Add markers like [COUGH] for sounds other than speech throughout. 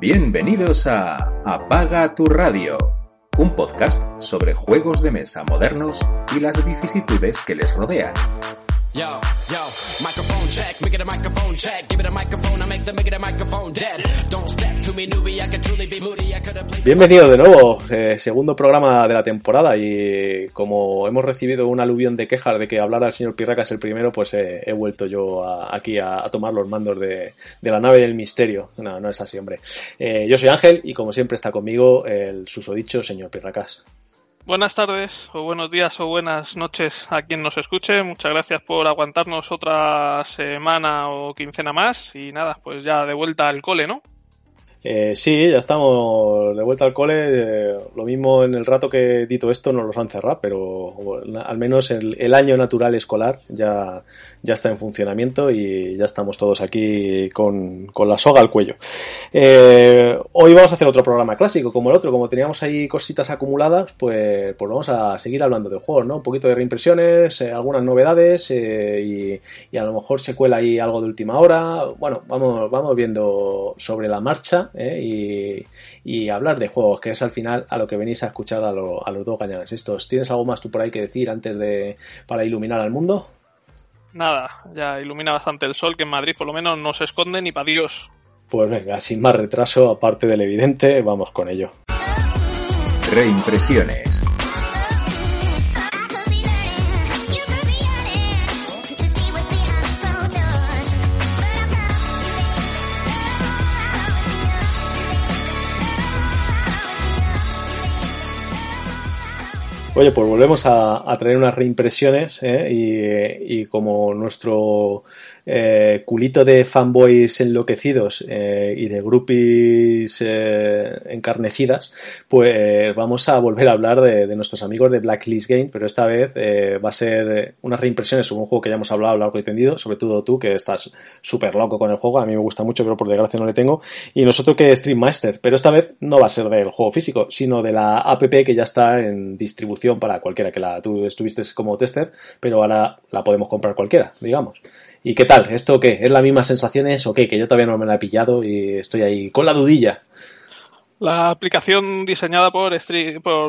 Bienvenidos a Apaga tu radio, un podcast sobre juegos de mesa modernos y las vicisitudes que les rodean. Yo, yo, microphone check, make it a microphone check, give it a microphone, I make the make it a microphone dead. Don't step to me, newbie, I could truly be moody, I could have played... Bienvenido de nuevo, eh, segundo programa de la temporada y como hemos recibido un aluvión de quejas de que hablara el señor Pirracas el primero, pues eh, he vuelto yo a, aquí a, a, tomar los mandos de, de, la nave del misterio. No, no es así, hombre. Eh, yo soy Ángel y como siempre está conmigo el susodicho señor Pirracas. Buenas tardes, o buenos días, o buenas noches a quien nos escuche. Muchas gracias por aguantarnos otra semana o quincena más. Y nada, pues ya de vuelta al cole, ¿no? Eh, sí, ya estamos de vuelta al cole. Eh, lo mismo en el rato que dito esto nos los han cerrado, pero al menos el, año natural escolar ya, ya está en funcionamiento y ya estamos todos aquí con, con la soga al cuello. Eh, hoy vamos a hacer otro programa clásico, como el otro, como teníamos ahí cositas acumuladas, pues, pues vamos a seguir hablando de juegos, ¿no? Un poquito de reimpresiones, eh, algunas novedades y, y, a lo mejor se cuela ahí algo de última hora. Bueno, vamos, vamos viendo sobre la marcha. ¿eh? Y, y, hablar de juegos, que es al final a lo que venís a escuchar a, lo, a los dos gañanes estos. ¿Tienes algo más tú por ahí que decir antes de para iluminar al mundo? Nada, ya ilumina bastante el sol, que en Madrid por lo menos no se esconde ni para Dios. Pues venga, sin más retraso, aparte del evidente, vamos con ello. Reimpresiones. Oye, pues volvemos a, traer unas reimpresiones ¿eh? y, como nuestro eh, culito de fanboys enloquecidos eh, y de groupies eh, encarnecidas, pues vamos a volver a hablar de, nuestros amigos de Blacklist Game, pero esta vez eh, va a ser unas reimpresiones sobre un juego que ya hemos hablado largo y tendido, sobre todo tú que estás súper loco con el juego, a mí me gusta mucho, pero por desgracia no le tengo, y nosotros que Stream Master, pero esta vez no va a ser del juego físico, sino de la app que ya está en distribución para cualquiera que la tú estuviste como tester, pero ahora la podemos comprar cualquiera, digamos. ¿Y qué tal? ¿Esto qué? ¿Es la misma sensaciones o qué? Que yo todavía no me la he pillado y estoy ahí con la dudilla. La aplicación diseñada por,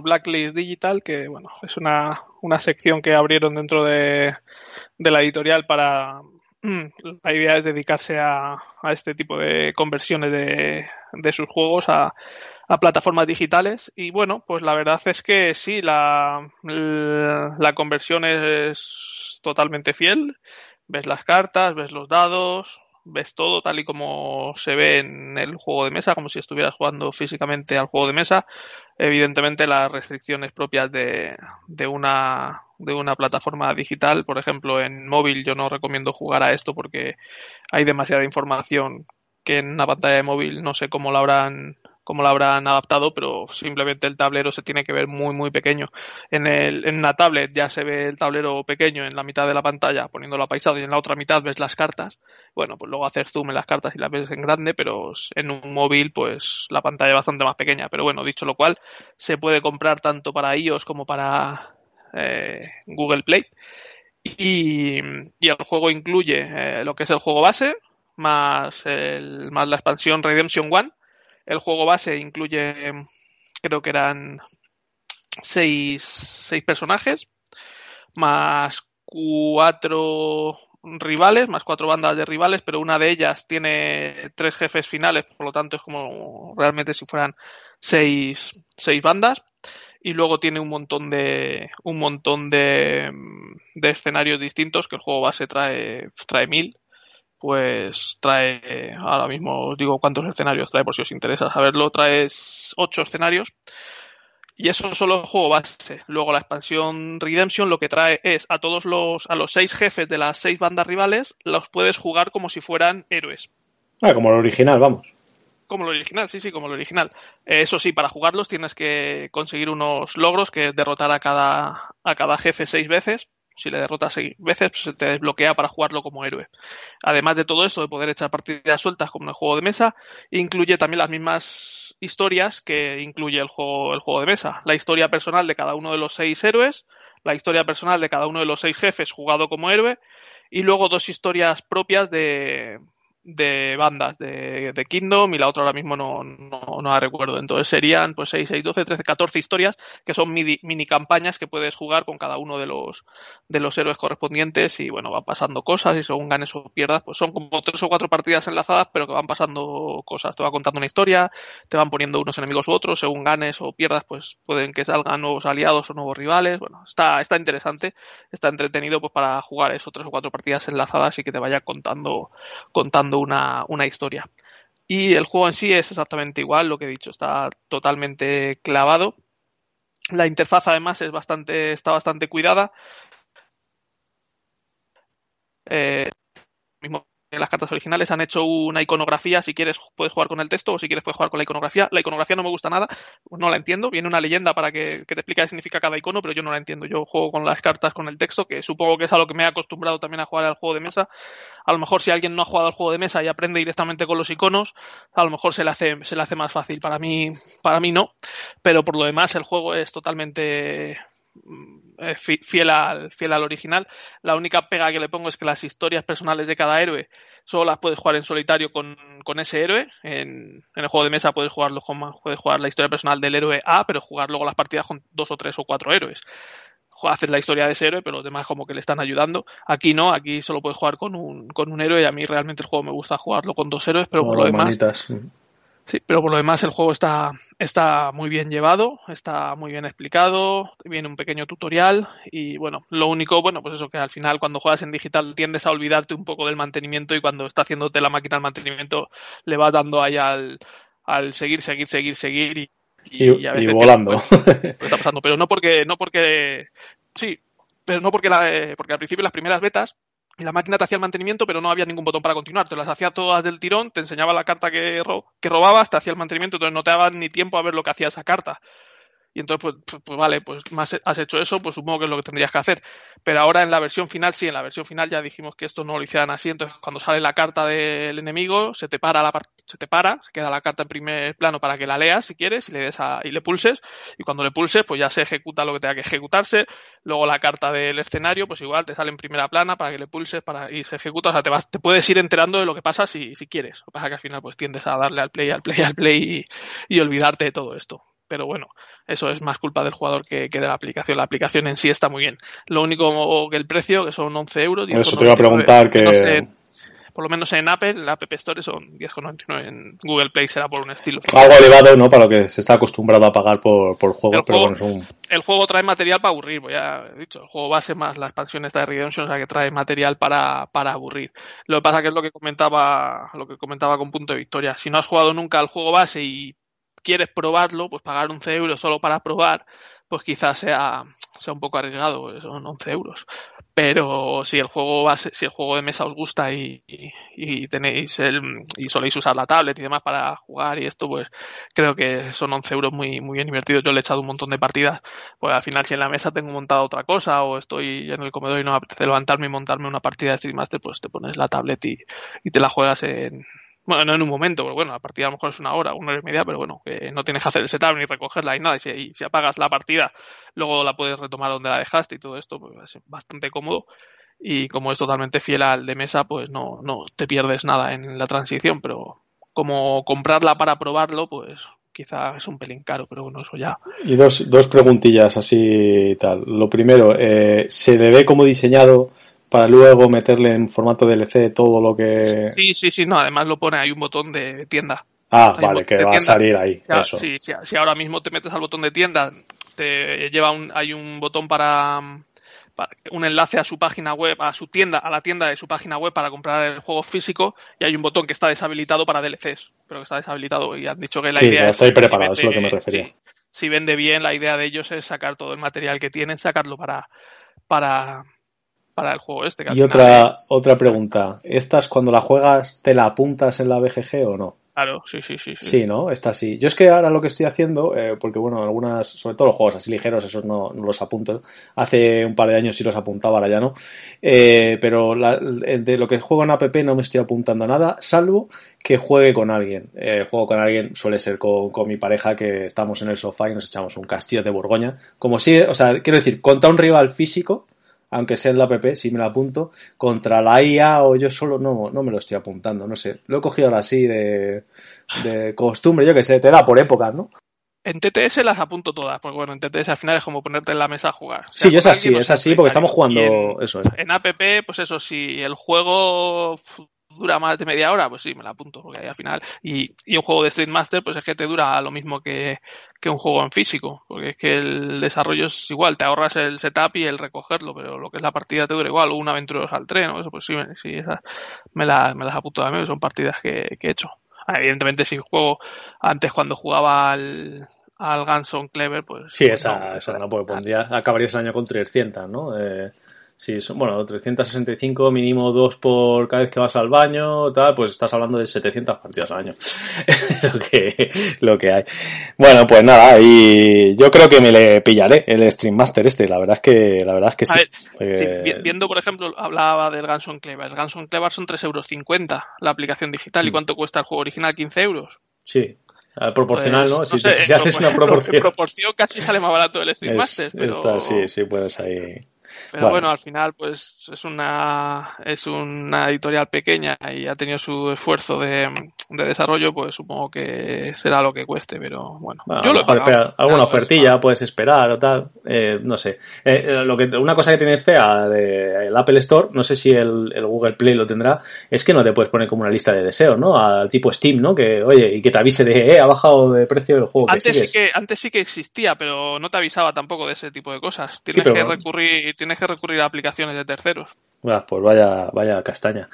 Blacklist Digital, que bueno, es una, una sección que abrieron dentro de, de la editorial para, la idea es dedicarse a, a, este tipo de conversiones de, de sus juegos a, a, plataformas digitales y bueno pues la verdad es que sí la, la conversión es totalmente fiel ves las cartas ves los dados ves todo tal y como se ve en el juego de mesa, como si estuvieras jugando físicamente al juego de mesa. Evidentemente las restricciones propias de, de, una, de una plataforma digital, por ejemplo en móvil yo no recomiendo jugar a esto porque hay demasiada información que en una pantalla de móvil no sé cómo la habrán cómo lo habrán adaptado, pero simplemente el tablero se tiene que ver muy, muy pequeño. En, el, en una tablet ya se ve el tablero pequeño en la mitad de la pantalla, poniéndolo apaisado, y en la otra mitad ves las cartas. Bueno, pues luego hacer zoom en las cartas y las ves en grande, pero en un móvil, pues la pantalla es bastante más pequeña. Pero bueno, dicho lo cual, se puede comprar tanto para iOS como para eh, Google Play. Y, y, el juego incluye eh, lo que es el juego base, más, el, más la expansión Redemption One, el juego base incluye, creo que eran seis, seis personajes, más cuatro rivales, más cuatro bandas de rivales, pero una de ellas tiene tres jefes finales, por lo tanto es como realmente si fueran seis, seis bandas. Y luego tiene un montón de un montón de, de escenarios distintos que el juego base trae, trae mil pues trae, ahora mismo os digo cuántos escenarios trae por si os interesa saberlo, trae ocho escenarios. Y eso solo el juego base. Luego la expansión Redemption lo que trae es a todos los, a los seis jefes de las seis bandas rivales, los puedes jugar como si fueran héroes. Ah, como el original, vamos. Como lo original, sí, sí, como lo original. Eh, eso sí, para jugarlos tienes que conseguir unos logros que derrotar a cada, a cada jefe seis veces. Si le derrotas seis veces, pues se te desbloquea para jugarlo como héroe. Además de todo eso, de poder echar partidas sueltas como en el juego de mesa, incluye también las mismas historias que incluye el juego, el juego de mesa. La historia personal de cada uno de los seis héroes, la historia personal de cada uno de los seis jefes jugado como héroe, y luego dos historias propias de, de bandas de, de, Kingdom y la otra ahora mismo no, no, no, la recuerdo. Entonces serían pues 6, 6, 12, 13, 14 historias que son mini, mini, campañas que puedes jugar con cada uno de los, de los héroes correspondientes y bueno, van pasando cosas y según ganes o pierdas, pues son como tres o cuatro partidas enlazadas pero que van pasando cosas. Te va contando una historia, te van poniendo unos enemigos u otros, según ganes o pierdas pues pueden que salgan nuevos aliados o nuevos rivales. Bueno, está, está interesante, está entretenido pues para jugar eso, tres o cuatro partidas enlazadas y que te vaya contando, contando una, una historia. Y el juego en sí es exactamente igual, lo que he dicho, está totalmente clavado. La interfaz además es bastante, está bastante cuidada. Eh, mismo las cartas originales han hecho una iconografía, si quieres puedes jugar con el texto o si quieres puedes jugar con la iconografía. La iconografía no me gusta nada, no la entiendo, viene una leyenda para que, que, te explique qué significa cada icono, pero yo no la entiendo. Yo juego con las cartas con el texto, que supongo que es a lo que me he acostumbrado también a jugar al juego de mesa. A lo mejor si alguien no ha jugado al juego de mesa y aprende directamente con los iconos, a lo mejor se le hace, se le hace más fácil. Para mí, para mí no, pero por lo demás el juego es totalmente fiel al, fiel al original. La única pega que le pongo es que las historias personales de cada héroe solo las puedes jugar en solitario con, con ese héroe. En, en, el juego de mesa puedes jugarlo con, puedes jugar la historia personal del héroe A, pero jugar luego las partidas con dos o tres o cuatro héroes. Haces la historia de ese héroe, pero los demás como que le están ayudando. Aquí no, aquí solo puedes jugar con un, con un héroe y a mí realmente el juego me gusta jugarlo con dos héroes, pero por lo demás... Manitas. Sí, pero por lo demás el juego está, está muy bien llevado, está muy bien explicado, viene un pequeño tutorial y bueno, lo único, bueno, pues eso que al final cuando juegas en digital tiendes a olvidarte un poco del mantenimiento y cuando está haciéndote la máquina el mantenimiento le vas dando ahí al, al seguir, seguir, seguir, seguir y, y, y, a veces y volando. Pues, está pasando, pero no porque, no porque, sí, pero no porque, la, porque al principio las primeras betas la máquina te hacía el mantenimiento, pero no había ningún botón para continuar. Te las hacía todas del tirón, te enseñaba la carta que, ro que robabas, te hacía el mantenimiento, entonces no te daban ni tiempo a ver lo que hacía esa carta. Y entonces, pues, pues, pues vale, pues más has hecho eso, pues supongo que es lo que tendrías que hacer. Pero ahora en la versión final, sí, en la versión final ya dijimos que esto no lo hicieran así. Entonces, cuando sale la carta del enemigo, se te para la se te para, se queda la carta en primer plano para que la leas si quieres y le des a, y le pulses. Y cuando le pulses, pues ya se ejecuta lo que tenga que ejecutarse. Luego la carta del escenario, pues igual te sale en primera plana para que le pulses para, y se ejecuta. O sea, te vas, te puedes ir enterando de lo que pasa si, si quieres. Lo que pasa que al final pues tiendes a darle al play, al play, al play y olvidarte de todo esto pero bueno, eso es más culpa del jugador que, que, de la aplicación. La aplicación en sí está muy bien. Lo único que el precio, que son 11 euros. Eso te iba a preguntar que... No sé, por lo menos en Apple, en la App Store son 10,99. En Google Play será por un estilo. Algo elevado, ¿no? Para lo que se está acostumbrado a pagar por, por juegos, el pero juego, bueno. El juego trae material para aburrir, pues ya he dicho. El juego base más la expansión esta de Redemption, o sea que trae material para, para aburrir. Lo que pasa que es lo que comentaba, lo que comentaba con punto de victoria. Si no has jugado nunca al juego base y quieres probarlo, pues pagar 11 euros solo para probar, pues quizás sea, sea un poco arriesgado, son 11 euros. Pero si el juego base, si el juego de mesa os gusta y, y, tenéis el, y soléis usar la tablet y demás para jugar y esto, pues creo que son 11 euros muy, muy bien invertidos. Yo le he echado un montón de partidas, pues al final si en la mesa tengo montado otra cosa o estoy en el comedor y no me apetece levantarme y montarme una partida de Stream Master, pues te pones la tablet y, y te la juegas en, bueno, no en un momento, porque bueno, la partida a lo mejor es una hora, una hora y media, pero bueno, no tienes que hacer el setup ni recogerla y nada. Y si, si apagas la partida, luego la puedes retomar donde la dejaste y todo esto, pues es bastante cómodo. Y como es totalmente fiel al de mesa, pues no, no te pierdes nada en la transición, pero como comprarla para probarlo, pues quizá es un pelín caro, pero bueno, eso ya. Y dos, dos preguntillas así tal. Lo primero, eh, ¿se le ve como diseñado para luego meterle en formato DLC todo lo que... Sí, sí, sí, no, además lo pone, hay un botón de tienda. Ah, hay vale, que va tienda. a salir ahí. Ya, eso. Sí, si, si, ahora mismo te metes al botón de tienda, te lleva un, hay un botón para, para, un enlace a su página web, a su tienda, a la tienda de su página web para comprar el juego físico y hay un botón que está deshabilitado para DLCs, pero que está deshabilitado y han dicho que la sí, idea es estoy preparado, si vende, es lo que me refería. Sí, si vende bien, la idea de ellos es sacar todo el material que tienen, sacarlo para, para, para el juego este. y otra, es... otra pregunta. ¿Estas cuando la juegas te la apuntas en la BGG o no? Claro, sí, sí, sí, sí. ¿no? Está así. Yo es que ahora lo que estoy haciendo, eh, porque bueno, algunas, sobre todo los juegos así ligeros, esos no, los apunto. Hace un par de años sí los apuntaba, ahora ya no. Eh, pero de lo que juego en app no me estoy apuntando nada, salvo que juegue con alguien. Eh, juego con alguien suele ser con, con, mi pareja que estamos en el sofá y nos echamos un castillo de Borgoña. Como si, o sea, quiero decir, contra un rival físico, aunque sea en la app, si me la apunto, contra la IA o yo solo no, no me lo estoy apuntando, no sé. Lo he cogido ahora así de, de costumbre, yo que sé, te da por épocas, ¿no? En TTS las apunto todas, porque bueno, en TTS al final es como ponerte en la mesa a jugar. sí, es así, es así, porque estamos jugando en, eso. En app, pues eso, si el juego dura más de media hora, pues sí, me la apunto, porque ahí al final, y, y un juego de Street Master, pues es que te dura lo mismo que, que un juego en físico, porque es que el desarrollo es igual, te ahorras el setup y el recogerlo, pero lo que es la partida te dura igual, una aventura al tren, ¿no? Eso pues sí, sí esas me, la, me las apunto a mí, son partidas que, que he hecho. Evidentemente si juego antes cuando jugaba al, al Ganson Clever, pues... Sí, esa, esa no, porque pondría, acabarías el año con 300, ¿no? Eh, Sí, son, bueno, 365 mínimo dos por cada vez que vas al baño, tal, pues estás hablando de 700 partidas al año. [LAUGHS] lo, que, lo que hay. Bueno, pues nada, y yo creo que me le pillaré el Stream Master este, la verdad es que, la verdad es que sí. viendo, por ejemplo, hablaba del Ganson Clever. El Ganson Clever son 3,50 euros la aplicación digital. ¿Y mm. cuánto cuesta el juego original? 15 euros. Sí, proporcional, ¿no? Pues, si, si haces una [LAUGHS] proporción. Proporción casi sale más barato el Stream Master. Pero... Está, sí, sí, puedes ahí. Pero bueno, al final, pues es una, es una editorial pequeña y ha tenido su esfuerzo de, de desarrollo, pues supongo que será lo que cueste, pero bueno. yo lo espera, alguna ofertilla puedes esperar o tal, eh, no sé. Eh, eh, lo que, una cosa que tiene fea del Apple Store, no sé si el, el, Google Play lo tendrá, es que no te puedes poner como una lista de deseos, ¿no? Al tipo Steam, ¿no? Que, oye, y que te avise de, eh, ha bajado de precio el juego. Antes, que sí que, antes sí que existía, pero no te avisaba tampoco de ese tipo de cosas. Tienes que recurrir tienes que recurrir a aplicaciones de terceros. Bueno, pues vaya, vaya castaña.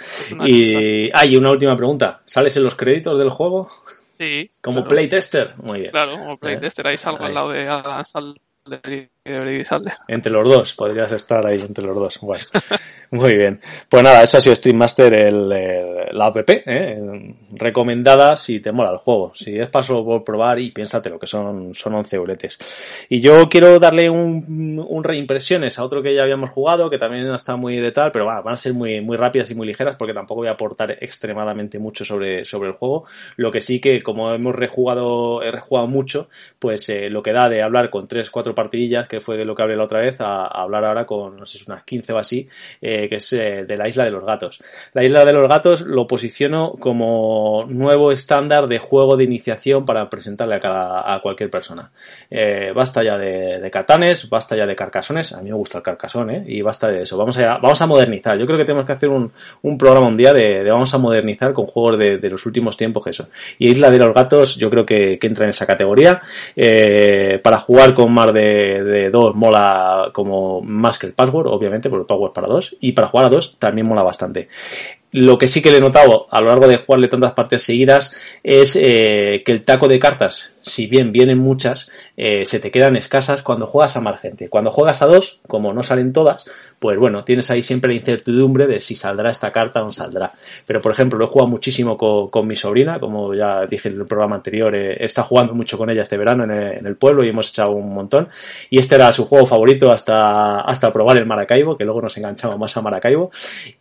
y hay una última pregunta. ¿Sales en los créditos del juego? Sí. Como playtester. Muy bien. Claro, como playtester. Ahí salgo al lado de Adam Entre los dos, podrías estar ahí entre los dos. Bueno, [LAUGHS] muy bien. Pues nada, eso ha sido Stream Master, el, la app, ¿eh? recomendada si te mola el juego. Si es paso por probar y piénsate lo que son, son 11 euretes. Y yo quiero darle un, un reimpresiones a otro que ya habíamos jugado, que también está muy de tal, pero van a ser muy, muy rápidas y muy ligeras porque tampoco voy a aportar extremadamente mucho sobre, sobre el juego. Lo que sí que, como hemos rejugado, he rejugado mucho, pues eh, lo que da de hablar con 3, 4 partidillas, fue de lo que hablé la otra vez, a, hablar ahora con, no sé, unas 15 o así, eh, que es eh, de la isla de los gatos. La isla de los gatos lo posiciono como nuevo estándar de juego de iniciación para presentarle a, cada, a cualquier persona. Eh, basta ya de, de, catanes, basta ya de carcasones, a mí me gusta el carcasón, ¿eh? y basta de eso. Vamos a, vamos a modernizar. Yo creo que tenemos que hacer un, programa un día de, vamos a modernizar con juegos de, de, los últimos tiempos que eso. Y Isla de los Gatos yo creo que, que entra en esa categoría. para jugar con más de, de dos mola como más que el password, obviamente, porque el password para dos. Y para jugar a dos también mola bastante. Lo que sí que le he notado a lo largo de jugarle tantas partes seguidas es eh, que el taco de cartas si bien vienen muchas, eh, se te quedan escasas cuando juegas a más gente. Cuando juegas a dos, como no salen todas, pues bueno, tienes ahí siempre la incertidumbre de si saldrá esta carta o no saldrá. Pero por ejemplo, lo he jugado muchísimo con, mi sobrina, como ya dije en el programa anterior, eh, está jugando mucho con ella este verano en el, pueblo y hemos echado un montón. Y este era su juego favorito hasta, hasta probar el Maracaibo, que luego nos enganchamos más a Maracaibo.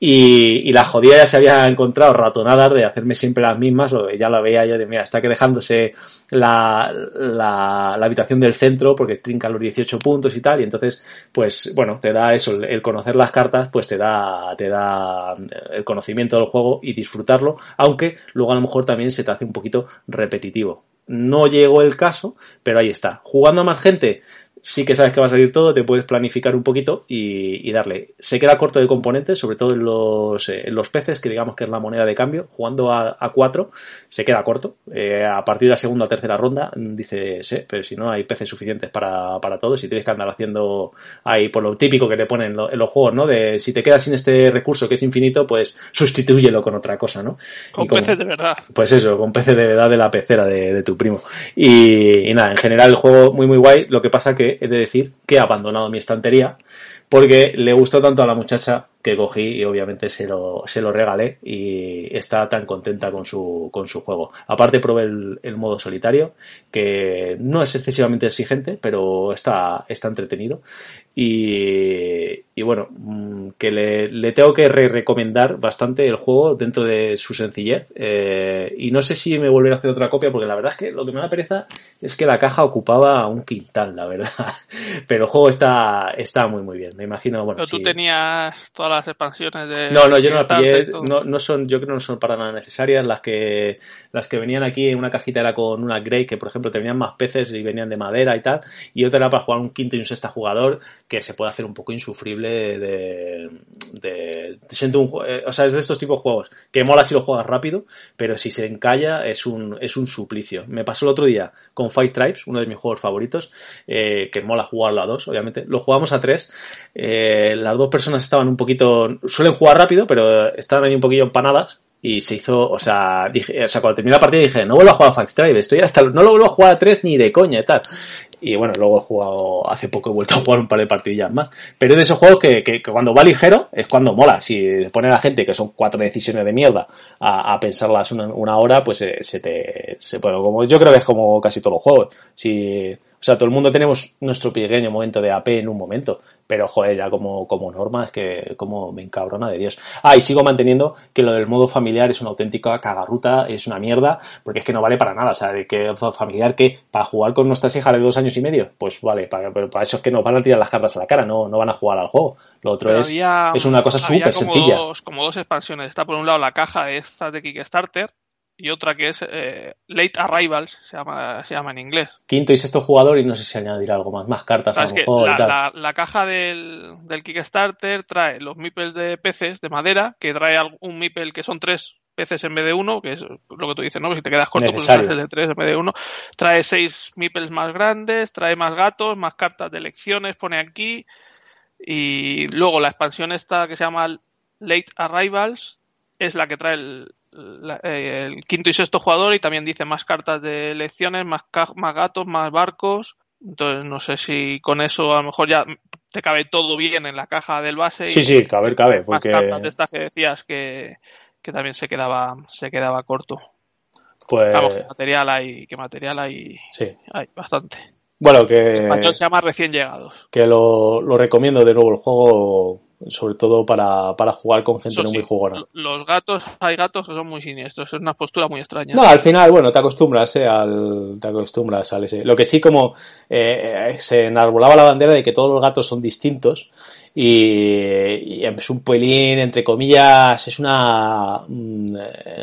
Y, la jodida ya se había encontrado ratonadas de hacerme siempre las mismas, ya la veía yo de, mira, está que dejándose la la, habitación del centro porque trinca los 18 puntos y tal, y entonces, pues bueno, te da eso, el, conocer las cartas, pues te da, te da el conocimiento del juego y disfrutarlo, aunque luego a lo mejor también se te hace un poquito repetitivo. No llegó el caso, pero ahí está. Jugando a más gente, sí que sabes que va a salir todo, te puedes planificar un poquito y, darle. Se queda corto de componentes, sobre todo en los, eh, los peces, que digamos que es la moneda de cambio. Jugando a, a cuatro, se queda corto. Eh, a partir de la segunda o tercera ronda, dice, sí, pero si no hay peces suficientes para, para todos y tienes que andar haciendo ahí por lo típico que te ponen en, los juegos, ¿no? De si te quedas sin este recurso que es infinito, pues sustitúyelo con otra cosa, ¿no? Con peces de verdad. Pues eso, con peces de verdad de la pecera de, de tu primo. Y, y nada, en general el juego muy muy guay, lo que pasa que he de decir que he abandonado mi estantería porque le gustó tanto a la muchacha que cogí y obviamente se lo, se lo regalé y está tan contenta con su, con su juego. Aparte probé el, el modo solitario, que no es excesivamente exigente, pero está, está entretenido. Y, y bueno, mm, que le, le tengo que re recomendar bastante el juego dentro de su sencillez. Eh, y no sé si me volveré a hacer otra copia, porque la verdad es que lo que me da pereza es que la caja ocupaba un quintal, la verdad. [LAUGHS] Pero el juego está, está muy, muy bien. Me imagino, bueno. Pero tú tenías todas las expansiones de. No, no, yo no la pillé. No, no son, yo creo que no son para nada necesarias. Las que, las que venían aquí en una cajita era con una Grey, que por ejemplo tenían más peces y venían de madera y tal. Y otra era para jugar un quinto y un sexto jugador que se puede hacer un poco insufrible de, de, siento un, eh, o sea, es de estos tipos de juegos que mola si lo juegas rápido, pero si se encalla es un, es un suplicio. Me pasó el otro día con Five Tribes, uno de mis juegos favoritos, eh, que mola jugarlo a dos, obviamente. Lo jugamos a tres, eh, las dos personas estaban un poquito, suelen jugar rápido, pero estaban ahí un poquillo empanadas y se hizo, o sea, dije, o sea, cuando terminé la partida dije, no vuelvo a jugar a Five Drive, estoy hasta, no lo vuelvo a jugar a 3 ni de coña y tal. Y bueno, luego he jugado, hace poco he vuelto a jugar un par de partidillas más. Pero es de esos juegos que, que, cuando va ligero es cuando mola. Si pone la gente que son cuatro decisiones de mierda a, a pensarlas una, una, hora, pues se, se te, se, bueno, como, yo creo que es como casi todos los juegos. Si, o sea, todo el mundo tenemos nuestro pequeño momento de AP en un momento, pero joder, ya como, como norma es que como me encabrona de Dios. Ah, y sigo manteniendo que lo del modo familiar es una auténtica cagarruta, es una mierda, porque es que no vale para nada. O sea, de que familiar que para jugar con nuestras hijas de dos años y medio, pues vale, para, pero para eso es que nos van a tirar las cartas a la cara, no, no van a jugar al juego. Lo otro es, había, es una cosa súper sencilla. Dos, como dos expansiones. Está por un lado la caja esta de Kickstarter, y otra que es eh, Late Arrivals, se llama, se llama en inglés. Quinto y sexto jugador y no sé si añadirá algo más, más cartas a lo mejor. La, la, la, caja del, del, Kickstarter trae los meeples de peces de madera, que trae un meeple que son tres peces en vez de uno, que es lo que tú dices, ¿no? Si te quedas corto, pues Necesario. pues de tres en vez de uno. Trae seis meeples más grandes, trae más gatos, más cartas de elecciones, pone aquí. Y luego la expansión esta que se llama Late Arrivals es la que trae el, la, eh, el quinto y sexto jugador y también dice más cartas de elecciones, más, más gatos, más barcos. Entonces no sé si con eso a lo mejor ya te cabe todo bien en la caja del base. Sí, y sí, cabe, cabe. Porque... Más cartas de estas que decías que, que también se quedaba, se quedaba corto. Pues... Claro, que material hay, que material hay, sí. hay bastante. Bueno, que... El español se llama recién llegados. Que lo, lo recomiendo de nuevo el juego sobre todo para, para jugar con gente Eso no sí, muy jugona. Los gatos, hay gatos que son muy siniestros, es una postura muy extraña. No, al final, bueno, te acostumbras, ¿eh? Al, te acostumbras al ese. Lo que sí como eh, se enarbolaba la bandera de que todos los gatos son distintos y, y, es un pelín, entre comillas, es una mm,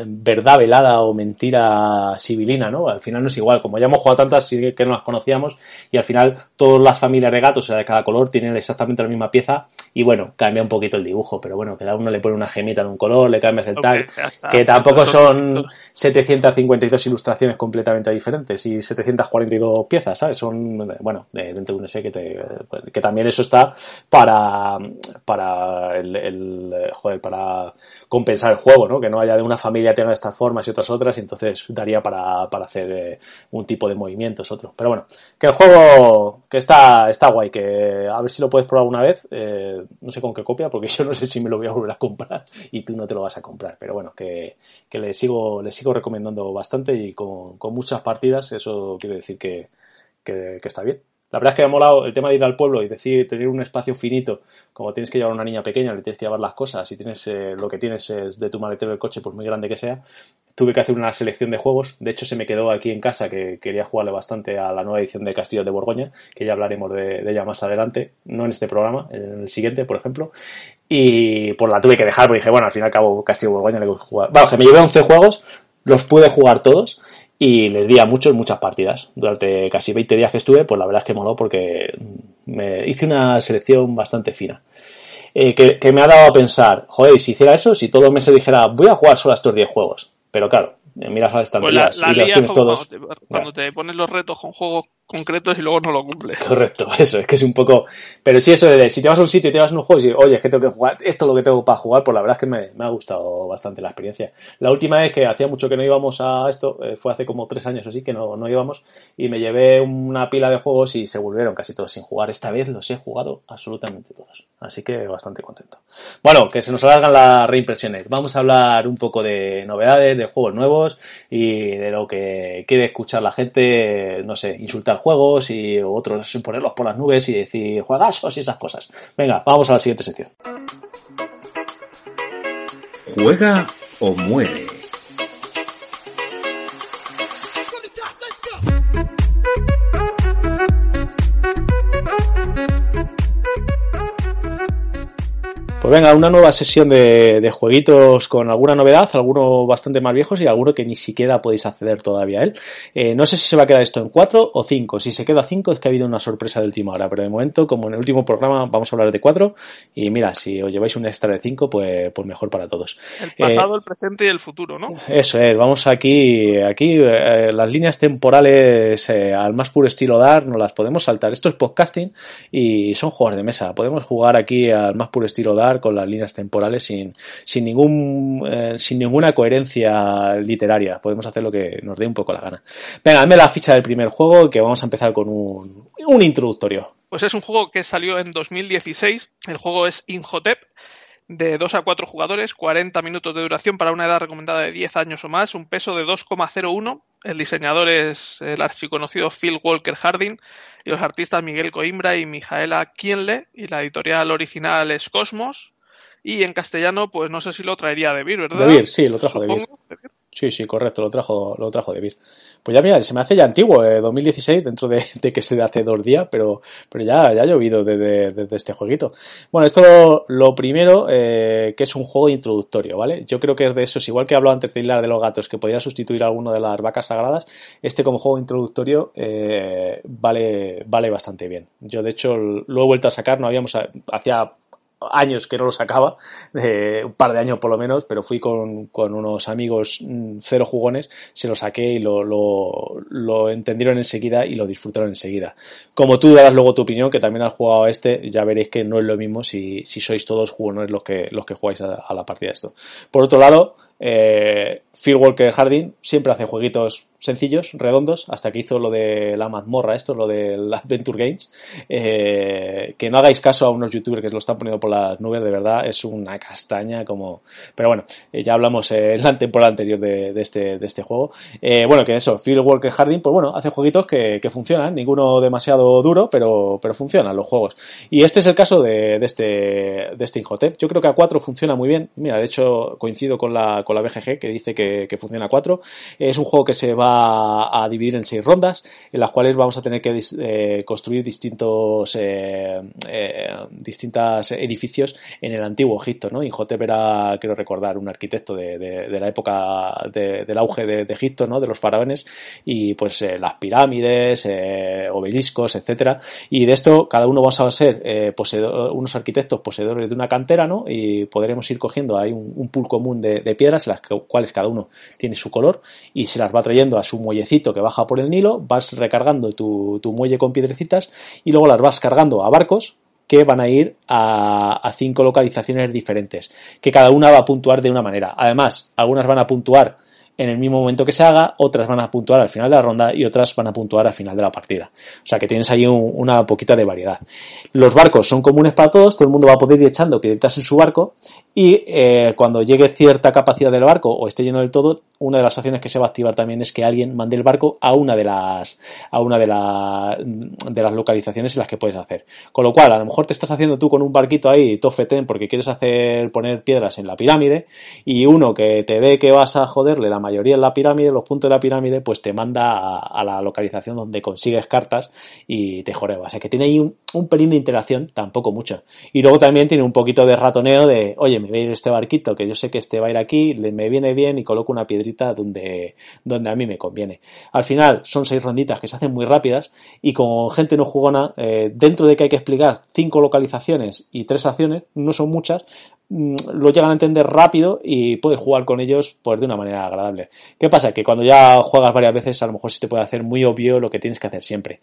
verdad velada o mentira civilina, ¿no? Al final no es igual, como ya hemos jugado tantas sí que no las conocíamos y al final todas las familias de gatos, o sea, de cada color, tienen exactamente la misma pieza y bueno, cambia un poquito el dibujo, pero bueno, cada uno le pone una gemita de un color, le cambias el tag, okay, que tampoco [LAUGHS] son 752 ilustraciones completamente diferentes y 742 piezas, ¿sabes? Son, bueno, dentro de un ese que, te, que también eso está para para el, el, joder, para compensar el juego, ¿no? Que no haya de una familia tenga estas formas y otras otras, y entonces daría para, para hacer eh, un tipo de movimientos, otro. Pero bueno, que el juego que está, está guay, que a ver si lo puedes probar una vez, eh, no sé con qué copia, porque yo no sé si me lo voy a volver a comprar y tú no te lo vas a comprar, pero bueno, que, que le sigo, le sigo recomendando bastante y con, con muchas partidas, eso quiere decir que, que, que está bien. La verdad es que me ha molado el tema de ir al pueblo y decir, tener un espacio finito, como tienes que llevar a una niña pequeña, le tienes que llevar las cosas y tienes eh, lo que tienes es de tu maletero del coche, por muy grande que sea. Tuve que hacer una selección de juegos. De hecho, se me quedó aquí en casa que quería jugarle bastante a la nueva edición de Castillo de Borgoña, que ya hablaremos de, ella más adelante, no en este programa, en el siguiente, por ejemplo. Y pues la tuve que dejar porque dije, bueno, al fin y al cabo Castillo de Borgoña le jugar. Bueno, que me llevé 11 juegos, los pude jugar todos y les di a muchos muchas partidas. Durante casi 20 días que estuve, pues la verdad es que moló porque me hice una selección bastante fina. Eh, que, que, me ha dado a pensar, joder, si hiciera eso, si todo el mes se dijera, voy a jugar solo a estos 10 juegos. Pero claro, miras a las pues la, la y los tienes todos. Cuando, te, cuando te, pones los retos con juegos concretos y luego no lo cumples. Correcto, [LAUGHS] eso, es que es un poco... Pero sí eso de si te vas a un sitio y te vas a un juego y dices, oye, es que tengo que jugar, esto es lo que tengo para jugar, pues la verdad es que me, ha gustado bastante la experiencia. La última vez que hacía mucho que no íbamos a esto, eh, fue hace como tres años o así que no, no íbamos, y me llevé una pila de juegos y se volvieron casi todos sin jugar. Esta vez los he jugado absolutamente todos. Así que bastante contento. Bueno, que se nos alargan las reimpresiones. Vamos a hablar un poco de novedades, de juegos nuevos y de lo que quiere escuchar la gente, no sé, insultar juegos y otros ponerlos por las nubes y decir juegazos y esas cosas. Venga, vamos a la siguiente sección. Juega o muere. Pues venga, una nueva sesión de, jueguitos con alguna novedad, algunos bastante más viejos y alguno que ni siquiera podéis acceder todavía a él. Eh, no sé si se va a quedar esto en 4 o 5. Si se queda 5 es que ha habido una sorpresa de última hora, pero de momento, como en el último programa, vamos a hablar de 4 y mira, si os lleváis un extra de 5, pues, pues mejor para todos. El pasado, eh, el presente y el futuro, ¿no? Eso es, vamos aquí, aquí eh, las líneas temporales al más puro estilo dar, no las podemos saltar. Esto es podcasting y son juegos de mesa. Podemos jugar aquí al más puro estilo dar con las líneas temporales sin, sin, ningún, eh, sin ninguna coherencia literaria. Podemos hacer lo que nos dé un poco la gana. Venga, dame la ficha del primer juego que vamos a empezar con un, un introductorio. Pues es un juego que salió en 2016. El juego es Inhotep de 2 a 4 jugadores, 40 minutos de duración para una edad recomendada de 10 años o más, un peso de 2,01. El diseñador es el archiconocido Phil Walker Harding y los artistas Miguel Coimbra y Mijaela Kienle y la editorial original es Cosmos. Y en castellano, pues no sé si lo traería De Vir, ¿verdad? De Vir, sí, lo trajo De Vir. Sí, sí, correcto, lo trajo, lo trajo De Vir. Pues ya mira, se me hace ya antiguo, eh, 2016, dentro de, que se hace dos días, pero, pero ya, ya ha llovido desde, desde este jueguito. Bueno, esto lo, primero, eh, que es un juego introductorio, ¿vale? Yo creo que es de esos, igual que hablado antes de Hilar de los gatos, que podría sustituir a alguno de las vacas sagradas, este como juego introductorio eh, vale, vale bastante bien. Yo de hecho lo he vuelto a sacar, no habíamos, hacía años que no lo sacaba, un par de años por lo menos, pero fui con, con unos amigos mm, cero jugones, se lo saqué y lo, lo, lo, entendieron enseguida y lo disfrutaron enseguida. Como tú darás luego tu opinión, que también has jugado a este, ya veréis que no es lo mismo si, si sois todos jugones los que, los que jugáis a, a la partida esto. Por otro lado, eh, Phil Walker Harding siempre hace jueguitos sencillos, redondos, hasta que hizo lo de la mazmorra, esto, lo de las [LAUGHS] Adventure Games. Eh, que no hagáis caso a unos youtubers que lo están poniendo por las nubes, de verdad, es una castaña como... Pero bueno, eh, ya hablamos en la temporada anterior de, este, de este juego. Eh, bueno, que eso, Phil Walker Harding, pues bueno, hace jueguitos que, funcionan, ninguno demasiado duro, pero, pero funcionan los juegos. Y este es el caso de, este, de este. Yo creo que a 4 funciona muy bien. Mira, de hecho, coincido con la, la BGG que dice que, que funciona a 4. Es un juego que se va a, dividir en seis rondas, en las cuales vamos a tener que eh, construir distintos eh, eh, distintos edificios en el antiguo Egipto, ¿no? Inhotep era, quiero recordar, un arquitecto de, la época del auge de, Egipto, ¿no? De los faraones y pues las pirámides, obeliscos, etcétera. Y de esto cada uno vamos a ser unos arquitectos poseedores de una cantera, ¿no? Y podremos ir cogiendo ahí un, pool común de, piedras, las cuales cada uno tiene su color y se las va trayendo a su muellecito que baja por el Nilo, vas recargando tu, muelle con piedrecitas y luego las vas cargando a barcos que van a ir a, a, cinco localizaciones diferentes, que cada una va a puntuar de una manera. Además, algunas van a puntuar en el mismo momento que se haga, otras van a puntuar al final de la ronda y otras van a puntuar al final de la partida. O sea que tienes ahí una poquita de variedad. Los barcos son comunes para todos, todo el mundo va a poder ir echando piedritas en su barco y eh, cuando llegue cierta capacidad del barco o esté lleno del todo, una de las acciones que se va a activar también es que alguien mande el barco a una de las a una de, de las localizaciones en las que puedes hacer. Con lo cual, a lo mejor te estás haciendo tú con un barquito ahí tofetén porque quieres hacer poner piedras en la pirámide y uno que te ve que vas a joderle la mayoría en la pirámide, los puntos de la pirámide, pues te manda a, la localización donde consigues cartas y te joreba. O sea que tiene ahí un, un pelín de interacción, tampoco mucho. Y luego también tiene un poquito de ratoneo de, oye, me voy a ir este barquito, que yo sé que este va a ir aquí, le, me viene bien y coloco una piedrita donde, donde a mí me conviene. Al final son seis ronditas que se hacen muy rápidas y con gente no jugona, eh, dentro de que hay que explicar cinco localizaciones y tres acciones, no son muchas, mm, lo llegan a entender rápido y puedes jugar con ellos pues de una manera agradable. ¿Qué pasa? Que cuando ya juegas varias veces a lo mejor se te puede hacer muy obvio lo que tienes que hacer siempre.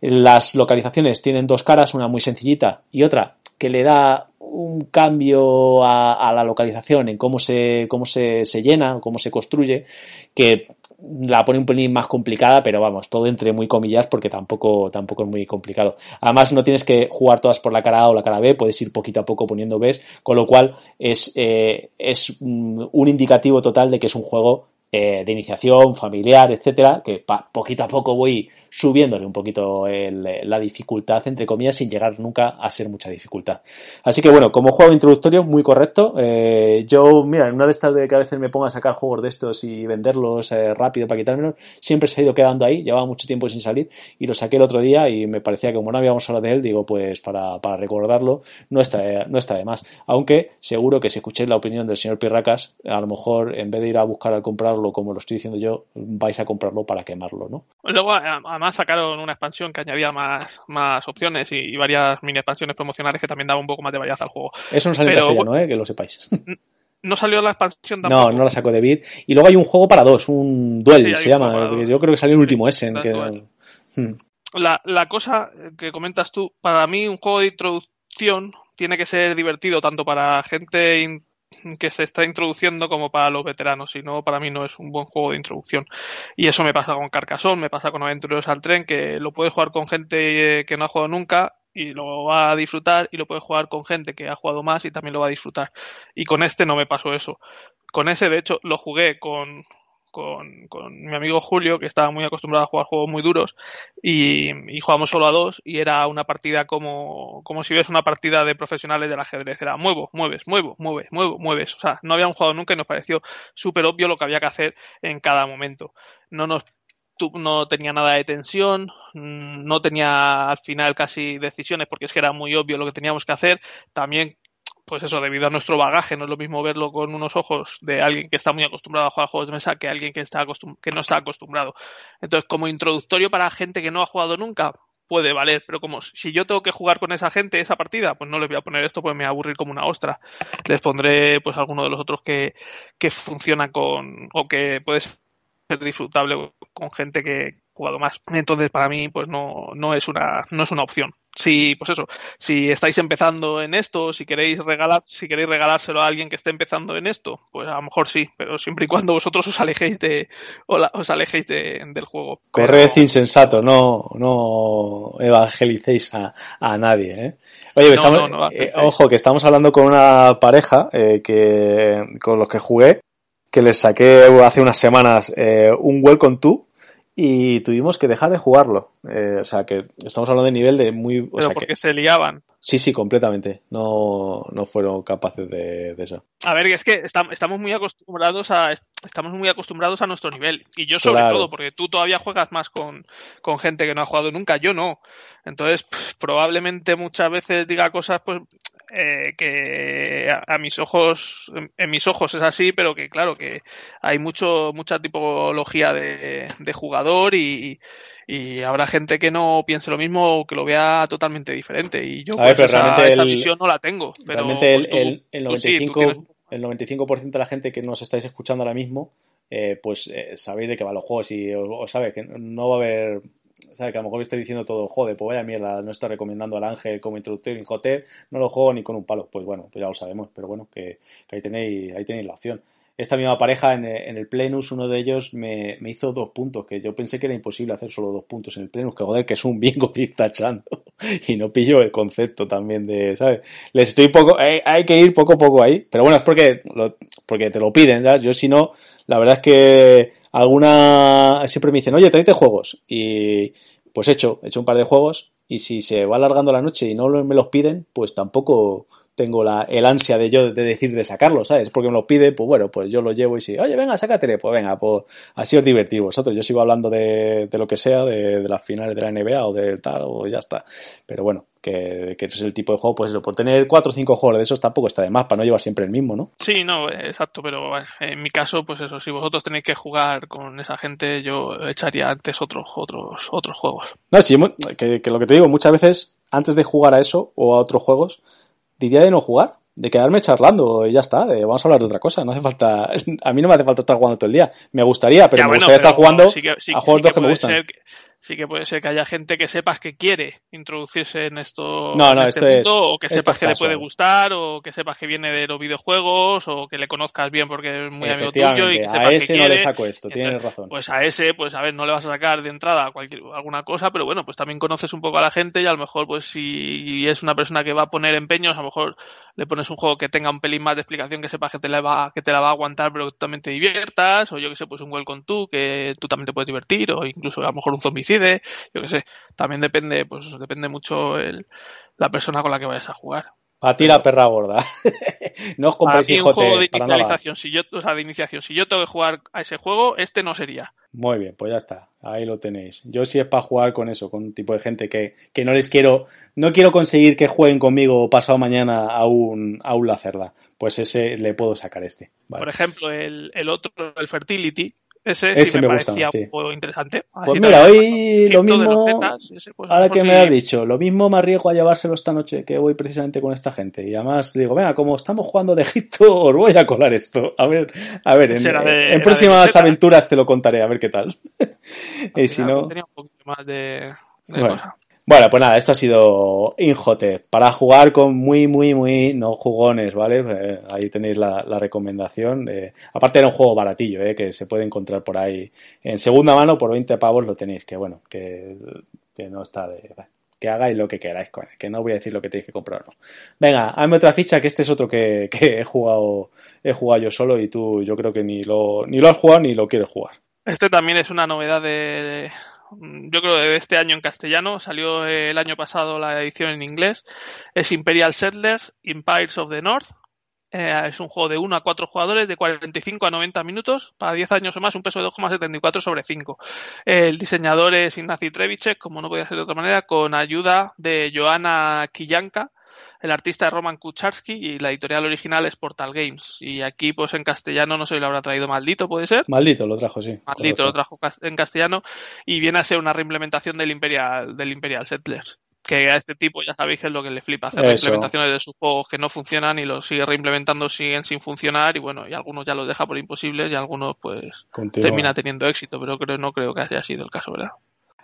Las localizaciones tienen dos caras, una muy sencillita y otra que le da un cambio a, la localización en cómo se, cómo se, se llena, cómo se construye, que la pone un pelín más complicada, pero vamos, todo entre muy comillas porque tampoco, tampoco es muy complicado. Además, no tienes que jugar todas por la cara A o la cara B, puedes ir poquito a poco poniendo Bs, con lo cual es, eh, es un indicativo total de que es un juego eh, de iniciación, familiar, etcétera, que poquito a poco voy subiéndole un poquito la dificultad, entre comillas, sin llegar nunca a ser mucha dificultad. Así que bueno, como juego introductorio, muy correcto. Eh, yo, mira, en una de estas de que a veces me pongo a sacar juegos de estos y venderlos eh, rápido para quitármelos, siempre se ha ido quedando ahí, llevaba mucho tiempo sin salir y lo saqué el otro día y me parecía que como no habíamos hablado de él, digo, pues para, para recordarlo, no está, no está de más. Aunque seguro que si escuchéis la opinión del señor Pirracas, a lo mejor en vez de ir a buscar a comprarlo como lo estoy diciendo yo, vais a comprarlo para quemarlo, ¿no? Luego, además sacaron una expansión que añadía más, más opciones y, varias mini expansiones promocionales que también daba un poco más de variedad al juego. Eso no salió en castellano, ¿eh? que lo sepáis. No salió la expansión tampoco. No, no la sacó de Beat. Y luego hay un juego para dos, un Duel se llama. Yo creo que salió el último ese. Hmm. La, la cosa que comentas tú, para mí un juego de introducción tiene que ser divertido tanto para gente que se está introduciendo como para los veteranos, si no, para mí no es un buen juego de introducción. Y eso me pasa con Carcassonne, me pasa con Aventureros al Tren, que lo puedes jugar con gente que no ha jugado nunca y lo va a disfrutar y lo puedes jugar con gente que ha jugado más y también lo va a disfrutar. Y con este no me pasó eso. Con ese, de hecho, lo jugué con, con, con, mi amigo Julio, que estaba muy acostumbrado a jugar juegos muy duros, y, y jugamos solo a dos, y era una partida como, como si ves una partida de profesionales del ajedrez. Era muevo, mueves, muevo, mueves, muevo, mueves. O sea, no habíamos jugado nunca y nos pareció súper obvio lo que había que hacer en cada momento. No nos no tenía nada de tensión, no tenía al final casi decisiones porque es que era muy obvio lo que teníamos que hacer. También pues eso, debido a nuestro bagaje, no es lo mismo verlo con unos ojos de alguien que está muy acostumbrado a jugar juegos de mesa que alguien que, está que no está acostumbrado. Entonces, como introductorio para gente que no ha jugado nunca, puede valer, pero como si yo tengo que jugar con esa gente esa partida, pues no les voy a poner esto, pues me voy a aburrir como una ostra. Les pondré pues alguno de los otros que, que funciona con, o que puede ser disfrutable con gente que ha jugado más. Entonces, para mí, pues no, no es una, no es una opción si, pues eso, si estáis empezando en esto, si queréis regalar, si queréis regalárselo a alguien que esté empezando en esto, pues a lo mejor sí, pero siempre y cuando vosotros os alejéis de, os alejéis del juego. Corred insensato, no, no evangelicéis a, a nadie, ¿eh? Oye, eh, ojo, que estamos hablando con una pareja eh, que, con los que jugué, que les saqué hace unas semanas eh, un Welcome to, y tuvimos que dejar de jugarlo. Eh, o sea, que estamos hablando de nivel de muy... O Pero porque se liaban. Sí, sí, completamente. No, no fueron capaces de, eso. A ver, es que estamos muy acostumbrados a estamos muy acostumbrados a nuestro nivel. Y yo sobre todo, porque tú todavía juegas más con, con, gente que no ha jugado nunca, yo no. Entonces, probablemente muchas veces diga cosas pues eh, que a, mis ojos, en, mis ojos es así, pero que claro, que hay mucho, mucha tipología de, jugador y, y, habrá gente que no piense lo mismo o que lo vea totalmente diferente. Y yo pues, esa, visión no la tengo. Pero realmente el, pues, el, 95, el 95% de la gente que nos estáis escuchando ahora mismo, eh, pues eh, sabéis de qué van los juegos y os, sabe que no va a haber ¿sabes? Que a lo mejor estoy diciendo todo, joder, pues vaya mierda, no estoy recomendando al Ángel como introductor en Joter, no lo juego ni con un palo. Pues bueno, pues ya lo sabemos, pero bueno, que, ahí, tenéis, ahí tenéis la opción. Esta misma pareja en, el Plenus, uno de ellos me, hizo dos puntos, que yo pensé que era imposible hacer solo dos puntos en el Plenus, que joder, que es un bingo [LAUGHS] que tachando. y no pillo el concepto también de, ¿sabes? Les estoy poco, hay, hay que ir poco a poco ahí, pero bueno, es porque, porque te lo piden, ¿sabes? Yo si no, la verdad es que alguna siempre me dicen, oye, tráete juegos. Y pues he hecho, he hecho un par de juegos y si se va alargando la noche y no me los piden, pues tampoco tengo la, el ansia de yo de decir de sacarlo, ¿sabes? Porque me lo pide, pues bueno, pues yo lo llevo y si, oye, venga, sácatele, pues venga, pues así os divertir vosotros. Yo sigo hablando de, de lo que sea, de, de, las finales de la NBA o de tal, o ya está. Pero bueno, que, que es el tipo de juego, pues eso, por tener cuatro o cinco juegos de esos tampoco está de más, para no llevar siempre el mismo, ¿no? Sí, no, exacto, pero en mi caso, pues eso, si vosotros tenéis que jugar con esa gente, yo echaría antes otros, otros, otros juegos. No, sí, que, que lo que te digo, muchas veces, antes de jugar a eso o a otros juegos, diría de no jugar, de quedarme charlando y ya está, de, vamos a hablar de otra cosa, no hace falta, [LAUGHS] a mí no me hace falta estar jugando todo el día, me gustaría, pero me gustaría estar jugando a juegos que, me gustan sí que puede ser que haya gente que sepas que quiere introducirse en esto, no, no, este mundo, o que sepas que le puede gustar, o que sepas que viene de los videojuegos, o que le conozcas bien porque es muy amigo tuyo y que sepas a ese que no quiere. le saco esto, tienes razón. Pues a ese, pues a ver, no le vas a sacar de entrada cualquier, alguna cosa, pero bueno, pues también conoces un poco a la gente y a lo mejor, pues si es una persona que va a poner empeños, a lo mejor le pones un juego que tenga un pelín más de explicación, que sepas que te la va, que te la va a aguantar, pero que también te diviertas, o yo que sé, pues un Welcome to, que tú también te puedes divertir, o incluso a lo mejor un yo que sé, también depende, pues depende mucho el, la persona con la que vayas a jugar. A ti la perra gorda. [LAUGHS] no os compréis un juego de inicialización, si yo, o sea, de iniciación, si yo tengo que jugar a ese juego, este no sería. Muy bien, pues ya está, ahí lo tenéis. Yo sí es para jugar con eso, con un tipo de gente que, que no les quiero, no quiero conseguir que jueguen conmigo pasado mañana a un, a un Lacerda. Pues ese le puedo sacar este. Vale. Por ejemplo, el, el otro, el Fertility, ese, sí me, parecía un juego interesante. Así pues mira, hoy lo mismo, Zetas, ese, pues, ahora que me has dicho, lo mismo me arriesgo a llevárselo esta noche, que voy precisamente con esta gente. Y además digo, venga, como estamos jugando de Egipto, [LAUGHS] os voy a colar esto. A ver, a ver, en, de, en próximas aventuras te lo contaré, a ver qué tal. [LAUGHS] y si no... Tenía un poquito más de, de bueno. cosa. Bueno, pues nada, esto ha sido Injote. Para jugar con muy, muy, muy no jugones, ¿vale? Eh, ahí tenéis la, recomendación. Aparte era un juego baratillo, ¿eh? Que se puede encontrar por ahí en segunda mano por 20 pavos lo tenéis. Que bueno, que, que no está de... Que hagáis lo que queráis con él, que no voy a decir lo que tenéis que comprar no. Venga, hazme otra ficha, que este es otro que, que he jugado, he jugado yo solo y tú yo creo que ni lo, ni lo has jugado ni lo quieres jugar. Este también es una novedad de, yo creo de este año en castellano, salió el año pasado la edición en inglés, es Imperial Settlers, Empires of the North. Eh, es un juego de 1 a 4 jugadores de 45 a 90 minutos para 10 años o más, un peso de 2,74 sobre 5. El diseñador es Ignacy Trevicek, como no podía ser de otra manera, con ayuda de Joana Kiyanka, el artista es Roman Kucharski y la editorial original es Portal Games. Y aquí, pues en castellano, no sé si lo habrá traído Maldito, ¿puede ser? Maldito lo trajo, sí. Maldito correcto. lo trajo en castellano y viene a ser una reimplementación del Imperial, del Imperial Settlers. Que a este tipo ya sabéis que es lo que le flipa, hacer reimplementaciones de sus juegos que no funcionan y los sigue reimplementando, siguen sin funcionar y bueno, y algunos ya los deja por imposibles y algunos pues Continúa. termina teniendo éxito, pero creo, no creo que haya sido el caso, ¿verdad?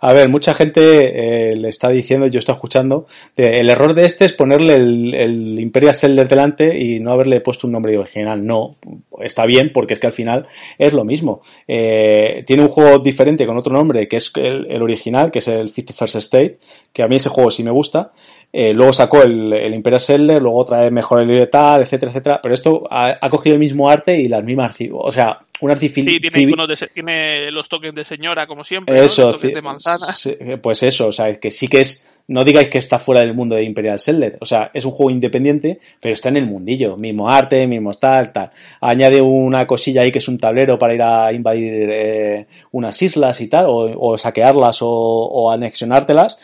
A ver, mucha gente eh, le está diciendo, yo estoy escuchando, el error de este es ponerle el, Imperial Settler delante y no haberle puesto un nombre original. No, está bien porque es que al final es lo mismo. Eh, tiene un juego diferente con otro nombre que es el, original, que es el 51st State, que a mí ese juego sí me gusta. Eh, luego sacó el, Imperial Settler, luego trae mejor libertad, etcétera, etcétera. Pero esto ha, ha, cogido el mismo arte y las mismas, o sea, un sí, tiene, de, tiene, los tokens de señora, como siempre, eso, ¿no? los tokens de manzana. Sí, pues eso, o sea, que sí que es, no digáis que está fuera del mundo de Imperial Settler, o sea, es un juego independiente, pero está en el mundillo, mismo arte, mismo tal, tal. Añade una cosilla ahí que es un tablero para ir a invadir eh, unas islas y tal, o, o saquearlas o, o anexionártelas,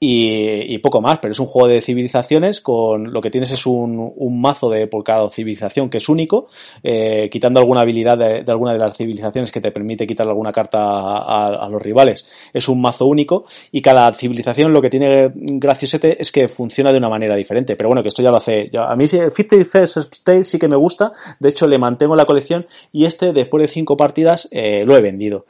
y, y, poco más, pero es un juego de civilizaciones con lo que tienes es un, mazo de por cada civilización que es único, eh, quitando alguna habilidad de, alguna de las civilizaciones que te permite quitar alguna carta a, los rivales. Es un mazo único y cada civilización lo que tiene graciosete es que funciona de una manera diferente, pero bueno, que esto ya lo hace. A mí sí, Fifty First State sí que me gusta, de hecho le mantengo la colección y este después de cinco partidas eh, lo he vendido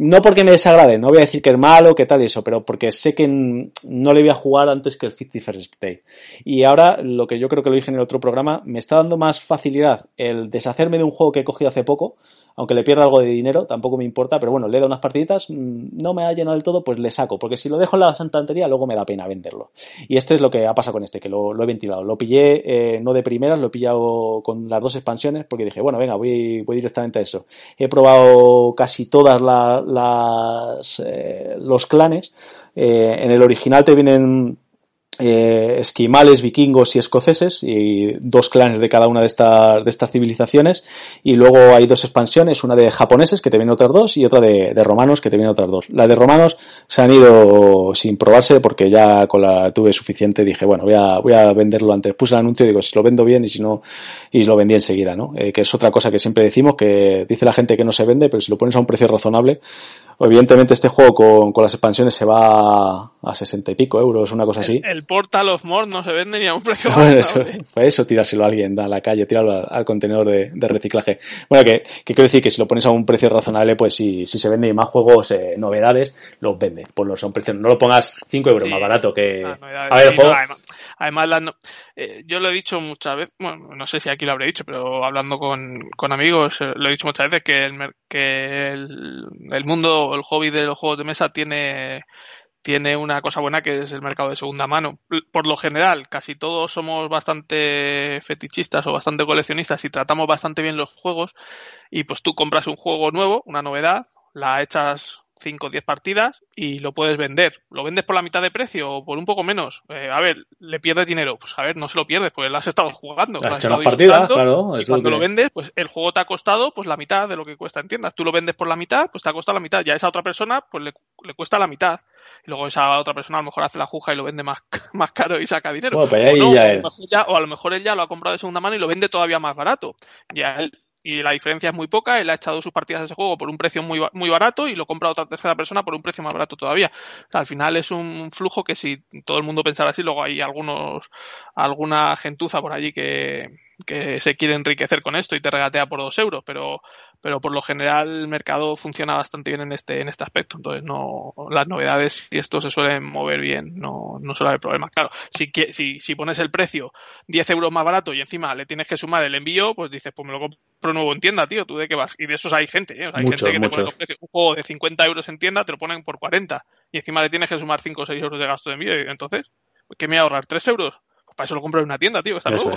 no porque me desagrade, no voy a decir que es malo, que tal y eso, pero porque sé que no le voy a jugar antes que el 50 First Day. Y ahora, lo que yo creo que lo dije en el otro programa, me está dando más facilidad el deshacerme de un juego que he cogido hace poco, aunque le pierda algo de dinero, tampoco me importa, pero bueno, le dado unas partiditas, no me ha llenado del todo, pues le saco, porque si lo dejo en la santantería, luego me da pena venderlo. Y este es lo que ha pasado con este, que lo, he ventilado. Lo pillé, eh, no de primeras, lo he pillado con las dos expansiones, porque dije, bueno, venga, voy, directamente a eso. He probado casi todas la, las, eh, los clanes. Eh, en el original te vienen eh, esquimales, vikingos y escoceses, y dos clanes de cada una de estas, de estas civilizaciones, y luego hay dos expansiones, una de japoneses, que te vienen otras dos, y otra de, de romanos, que te vienen otras dos. La de romanos se han ido sin probarse, porque ya con la tuve suficiente, dije, bueno, voy a, voy a venderlo antes. Puse el anuncio y digo, si lo vendo bien, y si no, y lo vendí enseguida, ¿no? Eh, que es otra cosa que siempre decimos, que dice la gente que no se vende, pero si lo pones a un precio razonable, Evidentemente este juego con, con las expansiones se va a 60 y pico euros, una cosa así. El, Portal of More no se vende ni a un precio [LAUGHS] bueno, eso, Pues eso, tirárselo a alguien a la calle, tirarlo al, contenedor de, de, reciclaje. Bueno, que, que, quiero decir que si lo pones a un precio razonable, pues si, si se vende más juegos, eh, novedades, los vende. Ponlos a un precio, no lo pongas 5 euros más barato que... a ver, el juego... Además, eh, yo lo he dicho muchas veces, bueno, no sé si aquí lo habré dicho, pero hablando con, con amigos, eh, lo he dicho muchas veces que el, que el, el mundo, el hobby de los juegos de mesa tiene tiene una cosa buena que es el mercado de segunda mano. Por lo general, casi todos somos bastante fetichistas o bastante coleccionistas y tratamos bastante bien los juegos. Y pues tú compras un juego nuevo, una novedad, la echas 5 o 10 partidas y lo puedes vender. ¿Lo vendes por la mitad de precio o por un poco menos? Eh, a ver, ¿le pierdes dinero? Pues a ver, no se lo pierdes, pues lo has estado jugando. Has las partidas, claro. Y cuando lo vendes, pues el juego te ha costado pues la mitad de lo que cuesta en tiendas. Tú lo vendes por la mitad, pues te ha costado la mitad. Ya a esa otra persona, pues le, le cuesta la mitad. Y luego esa otra persona a lo mejor hace la juja y lo vende más, [LAUGHS] más caro y saca dinero. Bueno, pues ahí ya o, a lo mejor él ya lo ha comprado de segunda mano y lo vende todavía más barato. Ya él y la diferencia es muy poca. Él ha echado sus partidas de ese juego por un precio muy, muy barato y lo compra otra tercera persona por un precio más barato todavía. al final es un flujo que si todo el mundo pensara así, luego hay algunos, alguna gentuza por allí que, que se quiere enriquecer con esto y te regatea por dos euros, pero pero por lo general el mercado funciona bastante bien en este en este aspecto. Entonces no las novedades y esto se suelen mover bien no, no suele haber problemas claro si, si, si pones el precio 10 euros más barato y encima le tienes que sumar el envío pues dices pues me lo compro nuevo en tienda tío. Tú de qué vas y de esos hay gente ¿eh? hay gente que te pone un juego de 50 euros en tienda te lo ponen por 40 y encima le tienes que sumar 5 o 6 euros de gasto de envío. Y entonces ¿qué me voy a ahorrar? ¿3 euros? Para eso lo compro en una tienda, tío, está nuevo.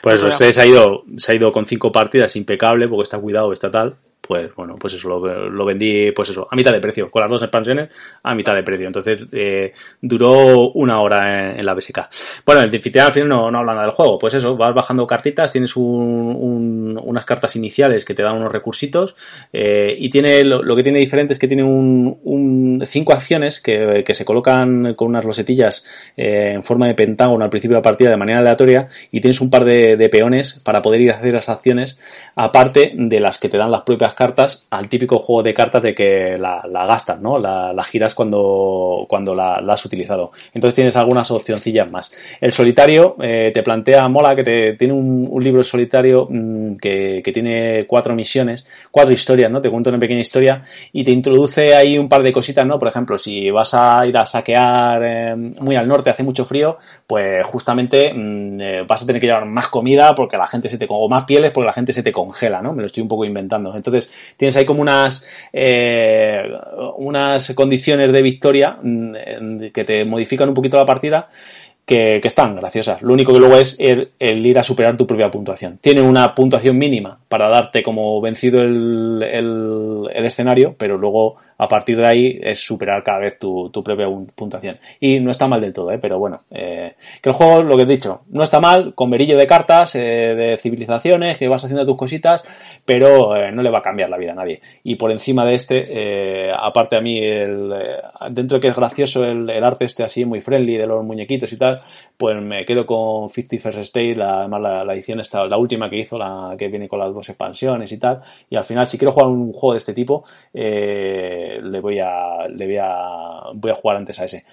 Pues [LAUGHS] usted se ha ido, se ha ido con cinco partidas impecable, porque está cuidado, está tal pues bueno, pues eso, lo, lo, vendí, pues eso, a mitad de precio, con las dos expansiones a mitad de precio. Entonces, eh, duró una hora en, la BSK. Bueno, el anfitrión al final no, no habla nada del juego, pues eso, vas bajando cartitas, tienes un, unas cartas iniciales que te dan unos recursitos, eh, y tiene, lo, que tiene diferente es que tiene un, un cinco acciones que, que, se colocan con unas losetillas eh, en forma de pentágono al principio de la partida de manera aleatoria, y tienes un par de, de peones para poder ir a hacer las acciones, aparte de las que te dan las propias cartas al típico juego de cartas de que la, gastas, ¿no? La, giras cuando, cuando la, has utilizado. Entonces tienes algunas opcioncillas más. El solitario eh, te plantea, mola, que te, tiene un, libro solitario mmm, que, que, tiene cuatro misiones, cuatro historias, ¿no? Te cuenta una pequeña historia y te introduce ahí un par de cositas, ¿no? Por ejemplo, si vas a ir a saquear eh, muy al norte, hace mucho frío, pues justamente mmm, eh, vas a tener que llevar más comida porque la gente se te, o más pieles porque la gente se te congela, ¿no? Me lo estoy un poco inventando. Entonces, tienes ahí como unas, eh, unas condiciones de victoria mm, que te modifican un poquito la partida que, que, están graciosas. Lo único que luego es el, el, ir a superar tu propia puntuación. Tiene una puntuación mínima para darte como vencido el, el, escenario, pero luego a partir de ahí es superar cada vez tu, tu propia puntuación. Y no está mal del todo, ¿eh? pero bueno, eh, que el juego, lo que he dicho, no está mal, con verillo de cartas, eh, de civilizaciones, que vas haciendo tus cositas, pero eh, no le va a cambiar la vida a nadie. Y por encima de este, eh, aparte a mí, el, dentro de que es gracioso el, el, arte este así muy friendly de los muñequitos y tal, pues me quedo con 50 First State, la, además la, edición esta, la última que hizo, la que viene con las dos expansiones y tal, y al final si quiero jugar un juego de este tipo, eh, le voy a, le voy a, voy a jugar antes a ese.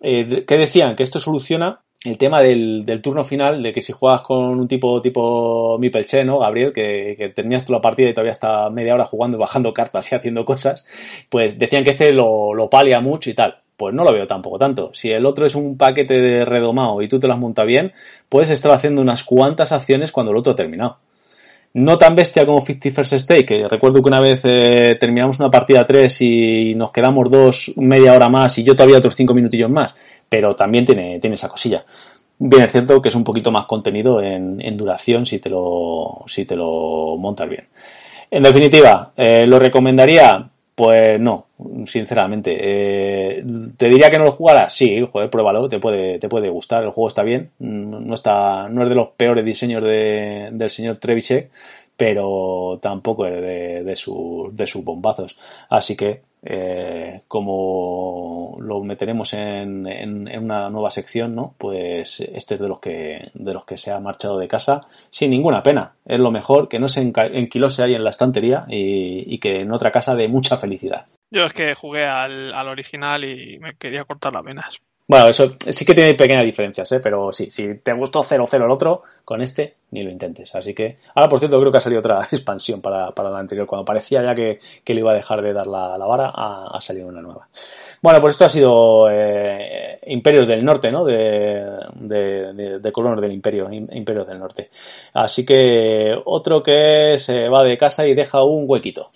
Eh, ¿Qué decían? Que esto soluciona el tema del, del, turno final, de que si juegas con un tipo tipo Mipelche, ¿no, Gabriel? Que, que terminas la partida y todavía está media hora jugando, bajando cartas y haciendo cosas, pues decían que este lo, lo palia mucho y tal. Pues no lo veo tampoco tanto. Si el otro es un paquete de redomado y tú te lo has montado bien, puedes estar haciendo unas cuantas acciones cuando el otro ha terminado no tan bestia como 50 First Stake, que recuerdo que una vez eh, terminamos una partida 3 y nos quedamos dos, media hora más y yo todavía otros 5 minutillos más, pero también tiene, tiene esa cosilla. Bien, es cierto que es un poquito más contenido en, en duración si te, lo, si te lo montas bien. En definitiva, eh, ¿lo recomendaría? Pues no, sinceramente. Eh, ¿Te diría que no lo jugaras? Sí, joder, pruébalo, te puede, te puede gustar, el juego está bien, no, está, no es de los peores diseños de, del señor Treviche, pero tampoco es de, de, de sus bombazos. Así que eh, como lo meteremos en, en, una nueva sección, ¿no? Pues este es de los que de los que se ha marchado de casa sin ninguna pena. Es lo mejor que no se enquilose ahí en la estantería y, y que en otra casa de mucha felicidad. Yo es que jugué al, al original y me quería cortar las venas. Bueno, eso sí que tiene pequeñas diferencias, ¿eh? pero sí, si te gustó 0-0 el otro, con este ni lo intentes. Así que, ahora por cierto, creo que ha salido otra [LAUGHS] expansión para, para la anterior. Cuando parecía ya que, que le iba a dejar de dar la, la vara, ha, ha, salido una nueva. Bueno, pues esto ha sido eh, Imperios del Norte, ¿no? De, de, de, de colonos del Imperio, Imperios del Norte. Así que otro que se va de casa y deja un huequito.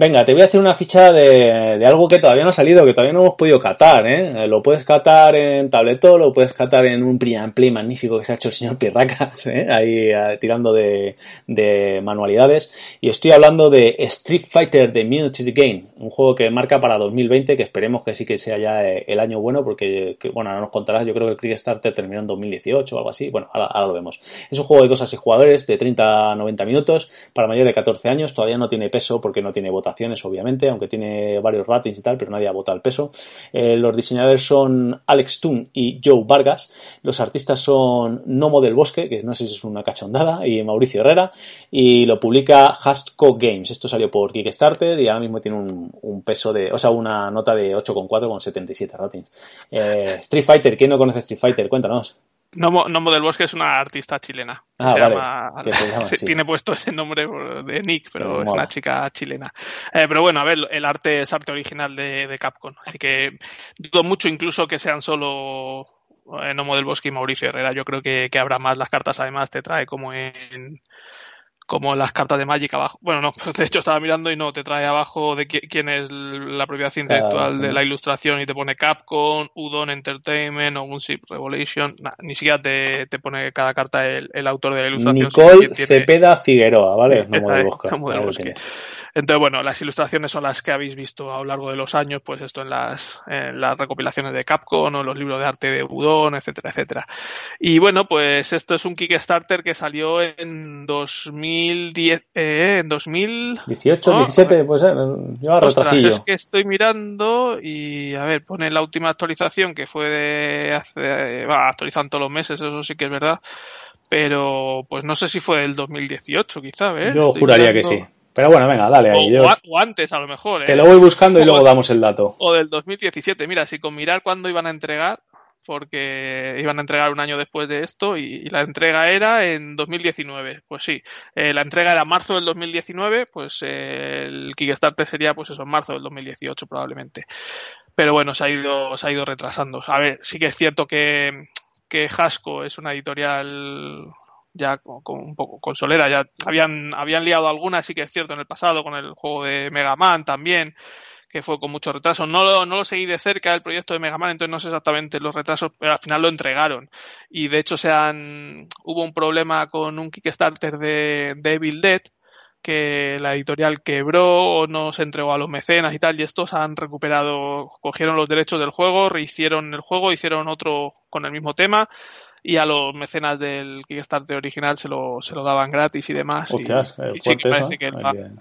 Venga, te voy a hacer una ficha de, algo que todavía no ha salido, que todavía no hemos podido catar, ¿eh? Lo puedes catar en tabletón, lo puedes catar en un print play magnífico que se ha hecho el señor Pirracas, ¿eh? Ahí tirando de, de, manualidades. Y estoy hablando de Street Fighter The Military Game, un juego que marca para 2020, que esperemos que sí que sea ya eh, el año bueno, porque, que, bueno, ahora nos contarás, yo creo que el Kickstarter terminó en 2018 o algo así. Bueno, ahora, lo vemos. Es un juego de 2 a 6 jugadores, de 30 a 90 minutos, para mayores de 14 años, todavía no tiene peso porque no tiene obviamente, aunque tiene varios ratings y tal, pero nadie ha votado el peso. Eh, los diseñadores son Alex Toon y Joe Vargas. Los artistas son Nomo del Bosque, que no sé si es una cachondada, y Mauricio Herrera. Y lo publica Hastco Games. Esto salió por Kickstarter y ahora mismo tiene un, un peso de, o sea, una nota de 8,4 con 77 ratings. Eh, Street Fighter, ¿quién no conoce Street Fighter? Cuéntanos. Nomo, Nomo, del Bosque es una artista chilena. Ah, se vale. llama, se [LAUGHS] tiene puesto ese nombre de Nick, pero, es una chica chilena. Eh, pero bueno, a ver, el arte es arte original de, de Capcom. Así que dudo mucho incluso que sean solo eh, Nomo del Bosque y Mauricio Herrera. Yo creo que, que habrá más. Las cartas además te trae como en como las cartas de Magic abajo. Bueno, no, [LAUGHS] de hecho estaba mirando y no, te trae abajo de quién es la propiedad intelectual claro, de la ilustración y te pone Capcom, Udon Entertainment o Gunship Revelation. Nah, ni siquiera te, te, pone cada carta el, el, autor de la ilustración. Nicole tiene... Cepeda Figueroa, ¿vale? [LAUGHS] No Esa, Bosque, no. Entonces, bueno, las ilustraciones son las que habéis visto a lo largo de los años, pues esto en las, en las recopilaciones de Capcom o los libros de arte de Udon, etcétera, etcétera. Y bueno, pues esto es un Kickstarter que salió en 2010, eh, en 2000... 18, ¿no? 17, pues eh, lleva Ostras, es que estoy mirando y, a ver, pone la última actualización que fue de hace, va, actualizan todos los meses, eso sí que es verdad pero pues no sé si fue el 2018 quizá, ¿ves? Yo Estoy juraría mirando... que sí. Pero bueno, venga, dale ahí. O, Yo... o, antes, a lo mejor. Te ¿eh? lo voy buscando y [LAUGHS] luego damos el dato. O del 2017. Mira, si con mirar cuándo iban a entregar, porque iban a entregar un año después de esto y, y la entrega era en 2019. Pues sí, eh, la entrega era marzo del 2019, pues eh, el Kickstarter sería pues eso, en marzo del 2018 probablemente. Pero bueno, se ha ido, se ha ido retrasando. A ver, sí que es cierto que, que Hasco es una editorial ya con, un poco consolera, ya habían, habían liado algunas, sí que es cierto, en el pasado, con el juego de Mega Man también, que fue con mucho retraso. No lo, no lo seguí de cerca el proyecto de Mega Man, entonces no sé exactamente los retrasos, pero al final lo entregaron. Y de hecho se han, hubo un problema con un Kickstarter de, de Evil Dead, que la editorial quebró o no se entregó a los mecenas y tal, y estos han recuperado, cogieron los derechos del juego, rehicieron el juego, hicieron otro con el mismo tema, y a los mecenas del Kickstarter original se lo, se lo daban gratis y demás. Hostias, y, y sí que parece que, lo,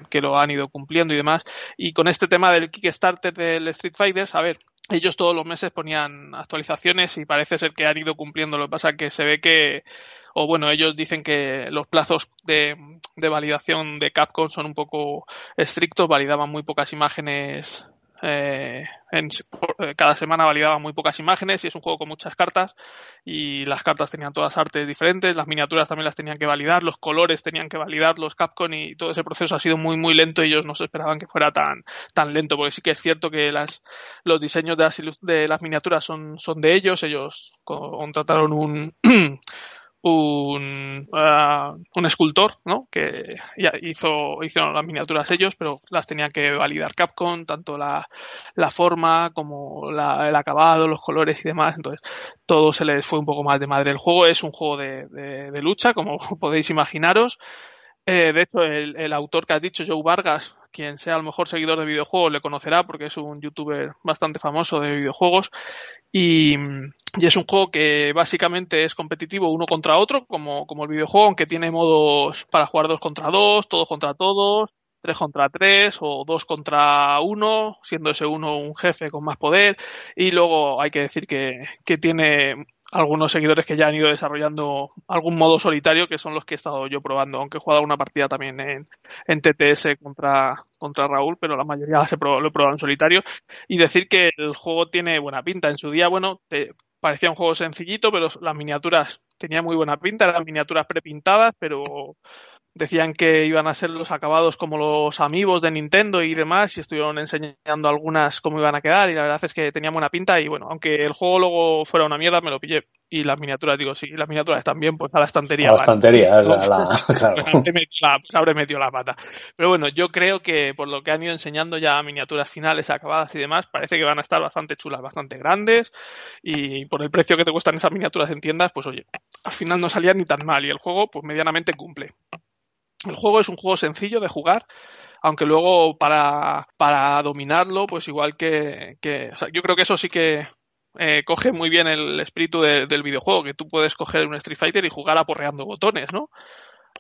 que lo han ido cumpliendo y demás. Y con este tema del Kickstarter del Street Fighter, a ver, ellos todos los meses ponían actualizaciones y parece ser que han ido cumpliendo. Lo que pasa es que se ve que, o bueno, ellos dicen que los plazos de, de validación de Capcom son un poco estrictos, validaban muy pocas imágenes eh, en, por, cada semana validaba muy pocas imágenes y es un juego con muchas cartas. Y las cartas tenían todas artes diferentes, las miniaturas también las tenían que validar, los colores tenían que validar los Capcom y todo ese proceso ha sido muy muy lento y ellos no se esperaban que fuera tan tan lento porque sí que es cierto que las los diseños de las, de las miniaturas son, son de ellos, ellos contrataron un [CLEARS THROAT] un, uh, un escultor, ¿no? Que ya hizo, hicieron las miniaturas ellos, pero las tenía que validar Capcom, tanto la, la forma como la, el acabado, los colores y demás. Entonces, todo se les fue un poco más de madre. El juego es un juego de, de, lucha, como [LAUGHS] podéis imaginaros. Eh, de hecho, el, el, autor que has dicho, Joe Vargas, quien sea a lo mejor seguidor de videojuegos le conocerá porque es un youtuber bastante famoso de videojuegos y, es un juego que básicamente es competitivo uno contra otro, como, como el videojuego, aunque tiene modos para jugar dos contra dos, todos contra todos, tres contra tres o dos contra uno, siendo ese uno un jefe con más poder. Y luego hay que decir que, que tiene algunos seguidores que ya han ido desarrollando algún modo solitario, que son los que he estado yo probando, aunque he jugado una partida también en, en TTS contra, contra Raúl, pero la mayoría se lo he probado en solitario. Y decir que el juego tiene buena pinta. En su día, bueno, te, parecía un juego sencillito, pero las miniaturas tenían muy buena pinta, eran miniaturas prepintadas, pero decían que iban a ser los acabados como los amigos de Nintendo y demás y estuvieron enseñando algunas cómo iban a quedar y la verdad es que tenía buena pinta y bueno, aunque el juego luego fuera una mierda me lo pillé y las miniaturas, digo, sí, las miniaturas también, pues a la estantería. A la estantería, la, [LAUGHS] [LAUGHS] claro. pues habré metido la pata. Pero bueno, yo creo que por lo que han ido enseñando ya miniaturas finales, acabadas y demás, parece que van a estar bastante chulas, bastante grandes y por el precio que te cuestan esas miniaturas en tiendas, pues oye, al final no salían ni tan mal y el juego pues medianamente cumple. El juego es un juego sencillo de jugar, aunque luego para, para dominarlo, pues igual que, que yo creo que eso sí que eh, coge muy bien el espíritu del videojuego, que tú puedes coger un Street Fighter y jugar aporreando botones, ¿no?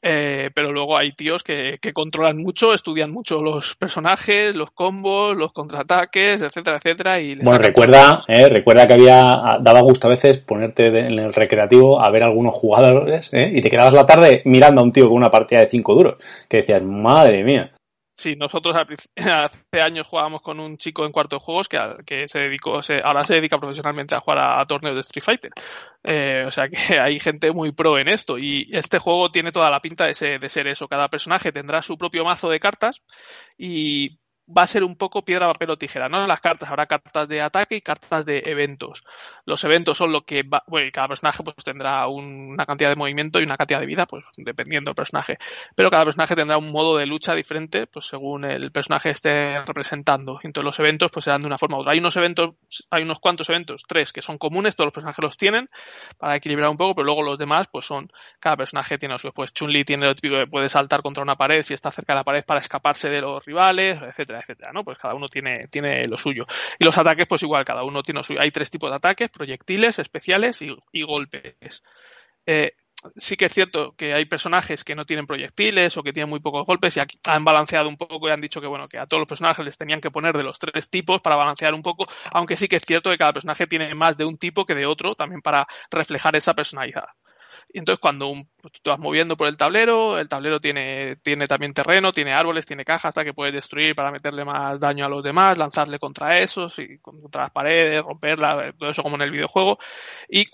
Eh, pero luego hay tíos que, que, controlan mucho, estudian mucho los personajes, los combos, los contraataques, etcétera, etcétera. Y bueno, recuerda, eh, recuerda que había daba gusto a veces ponerte en el recreativo a ver algunos jugadores eh, y te quedabas la tarde mirando a un tío con una partida de cinco duros, que decías, madre mía. Sí, nosotros [LAUGHS] hace años jugábamos con un chico en cuarto de juegos que, que se dedicó, ahora se dedica profesionalmente a jugar a, torneos de Street Fighter. Eh, o sea que [LAUGHS] hay gente muy pro en esto y este juego tiene toda la pinta de de ser eso. Cada personaje tendrá su propio mazo de cartas y va a ser un poco piedra, papel o tijera, ¿no? Las cartas habrá cartas de ataque y cartas de eventos. Los eventos son lo que va, bueno, cada personaje pues tendrá una cantidad de movimiento y una cantidad de vida, pues dependiendo del personaje. Pero cada personaje tendrá un modo de lucha diferente, pues según el personaje esté representando. Entonces los eventos pues serán de una forma u otra. Hay unos eventos, hay unos cuantos eventos, tres que son comunes, todos los personajes los tienen para equilibrar un poco, pero luego los demás pues son, cada personaje tiene su, pues Chun-Li tiene lo típico que puede saltar contra una pared si está cerca de la pared para escaparse de los rivales, etcétera etcétera, ¿no? Pues cada uno tiene, tiene lo suyo. Y los ataques, pues igual, cada uno tiene lo suyo. Hay tres tipos de ataques, proyectiles, especiales y, golpes. Eh, sí que es cierto que hay personajes que no tienen proyectiles o que tienen muy pocos golpes y aquí han balanceado un poco y han dicho que bueno que a todos los personajes les tenían que poner de los tres tipos para balancear un poco aunque sí que es cierto que cada personaje tiene más de un tipo que de otro también para reflejar esa personalidad y entonces cuando un, pues, tú vas moviendo por el tablero, el tablero tiene, tiene también terreno, tiene árboles, tiene cajas hasta que puedes destruir para meterle más daño a los demás, lanzarle contra esos y contra las paredes, romperla, todo eso como en el videojuego. Y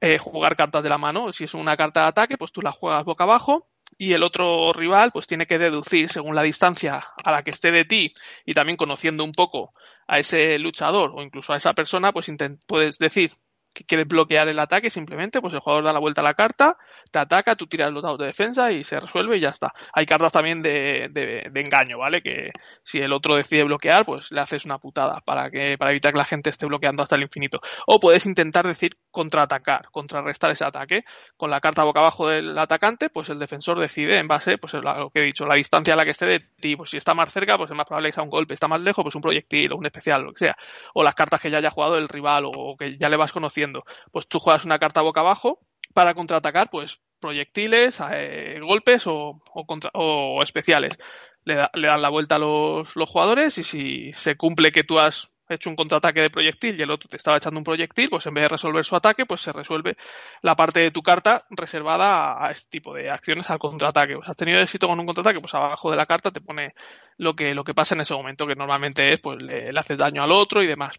eh, jugar cartas de la mano. Si es una carta de ataque, pues tú la juegas boca abajo y el otro rival pues tiene que deducir según la distancia a la que esté de ti y también conociendo un poco a ese luchador o incluso a esa persona, pues puedes decir que quieres bloquear el ataque, simplemente, pues el jugador da la vuelta a la carta, te ataca, tú tiras los dados de defensa y se resuelve y ya está. Hay cartas también de, de, engaño, ¿vale? Que si el otro decide bloquear, pues le haces una putada para que, para evitar que la gente esté bloqueando hasta el infinito. O puedes intentar decir contraatacar, contrarrestar ese ataque. Con la carta boca abajo del atacante, pues el defensor decide en base, pues a lo que he dicho, la distancia a la que esté de ti. Pues si está más cerca, pues es más probable que sea un golpe. Está más lejos, pues un proyectil o un especial, lo que sea. O las cartas que ya haya jugado el rival o que ya le vas conociendo pues tú juegas una carta boca abajo para contraatacar, pues proyectiles, eh, golpes o, o, especiales. Le, le, dan la vuelta a los, jugadores y si se cumple que tú has hecho un contraataque de proyectil y el otro te estaba echando un proyectil, pues en vez de resolver su ataque, pues se resuelve la parte de tu carta reservada a, este tipo de acciones al contraataque. Pues has tenido éxito con un contraataque, pues abajo de la carta te pone lo que, lo que pasa en ese momento, que normalmente es, pues le haces daño al otro y demás.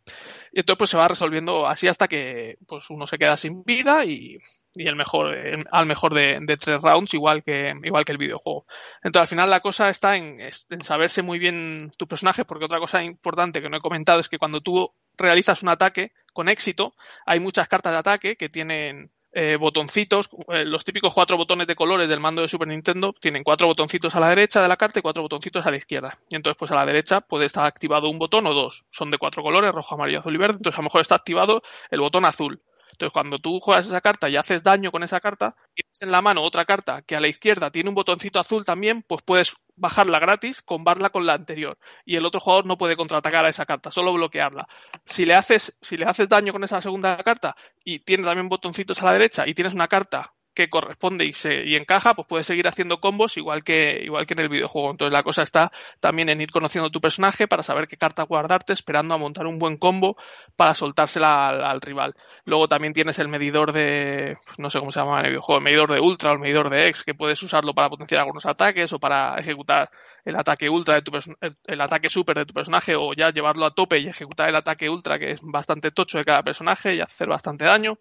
Y entonces pues se va resolviendo así hasta que pues uno se queda sin vida y, y el mejor al mejor de, tres rounds igual que igual que el videojuego. Entonces al final la cosa está en, en, saberse muy bien tu personaje porque otra cosa importante que no he comentado es que cuando tú realizas un ataque con éxito hay muchas cartas de ataque que tienen eh, botoncitos, eh, los típicos cuatro botones de colores del mando de Super Nintendo tienen cuatro botoncitos a la derecha de la carta y cuatro botoncitos a la izquierda. Y entonces, pues a la derecha puede estar activado un botón o dos. Son de cuatro colores, rojo, amarillo, azul y verde. Entonces, a lo mejor está activado el botón azul. Entonces, cuando tú juegas esa carta y haces daño con esa carta, tienes en la mano otra carta que a la izquierda tiene un botoncito azul también, pues puedes bajarla gratis, combarla con la anterior. Y el otro jugador no puede contraatacar a esa carta, solo bloquearla. Si le haces, si le haces daño con esa segunda carta y tiene también botoncitos a la derecha y tienes una carta que corresponde y, se, y encaja, pues puedes seguir haciendo combos igual que, igual que en el videojuego. Entonces la cosa está también en ir conociendo tu personaje para saber qué carta guardarte, esperando a montar un buen combo para soltársela al, rival. Luego también tienes el medidor de, pues no sé cómo se llama en el videojuego, el medidor de ultra o el medidor de X, que puedes usarlo para potenciar algunos ataques o para ejecutar el ataque ultra de tu el, el ataque super de tu personaje o ya llevarlo a tope y ejecutar el ataque ultra que es bastante tocho de cada personaje y hacer bastante daño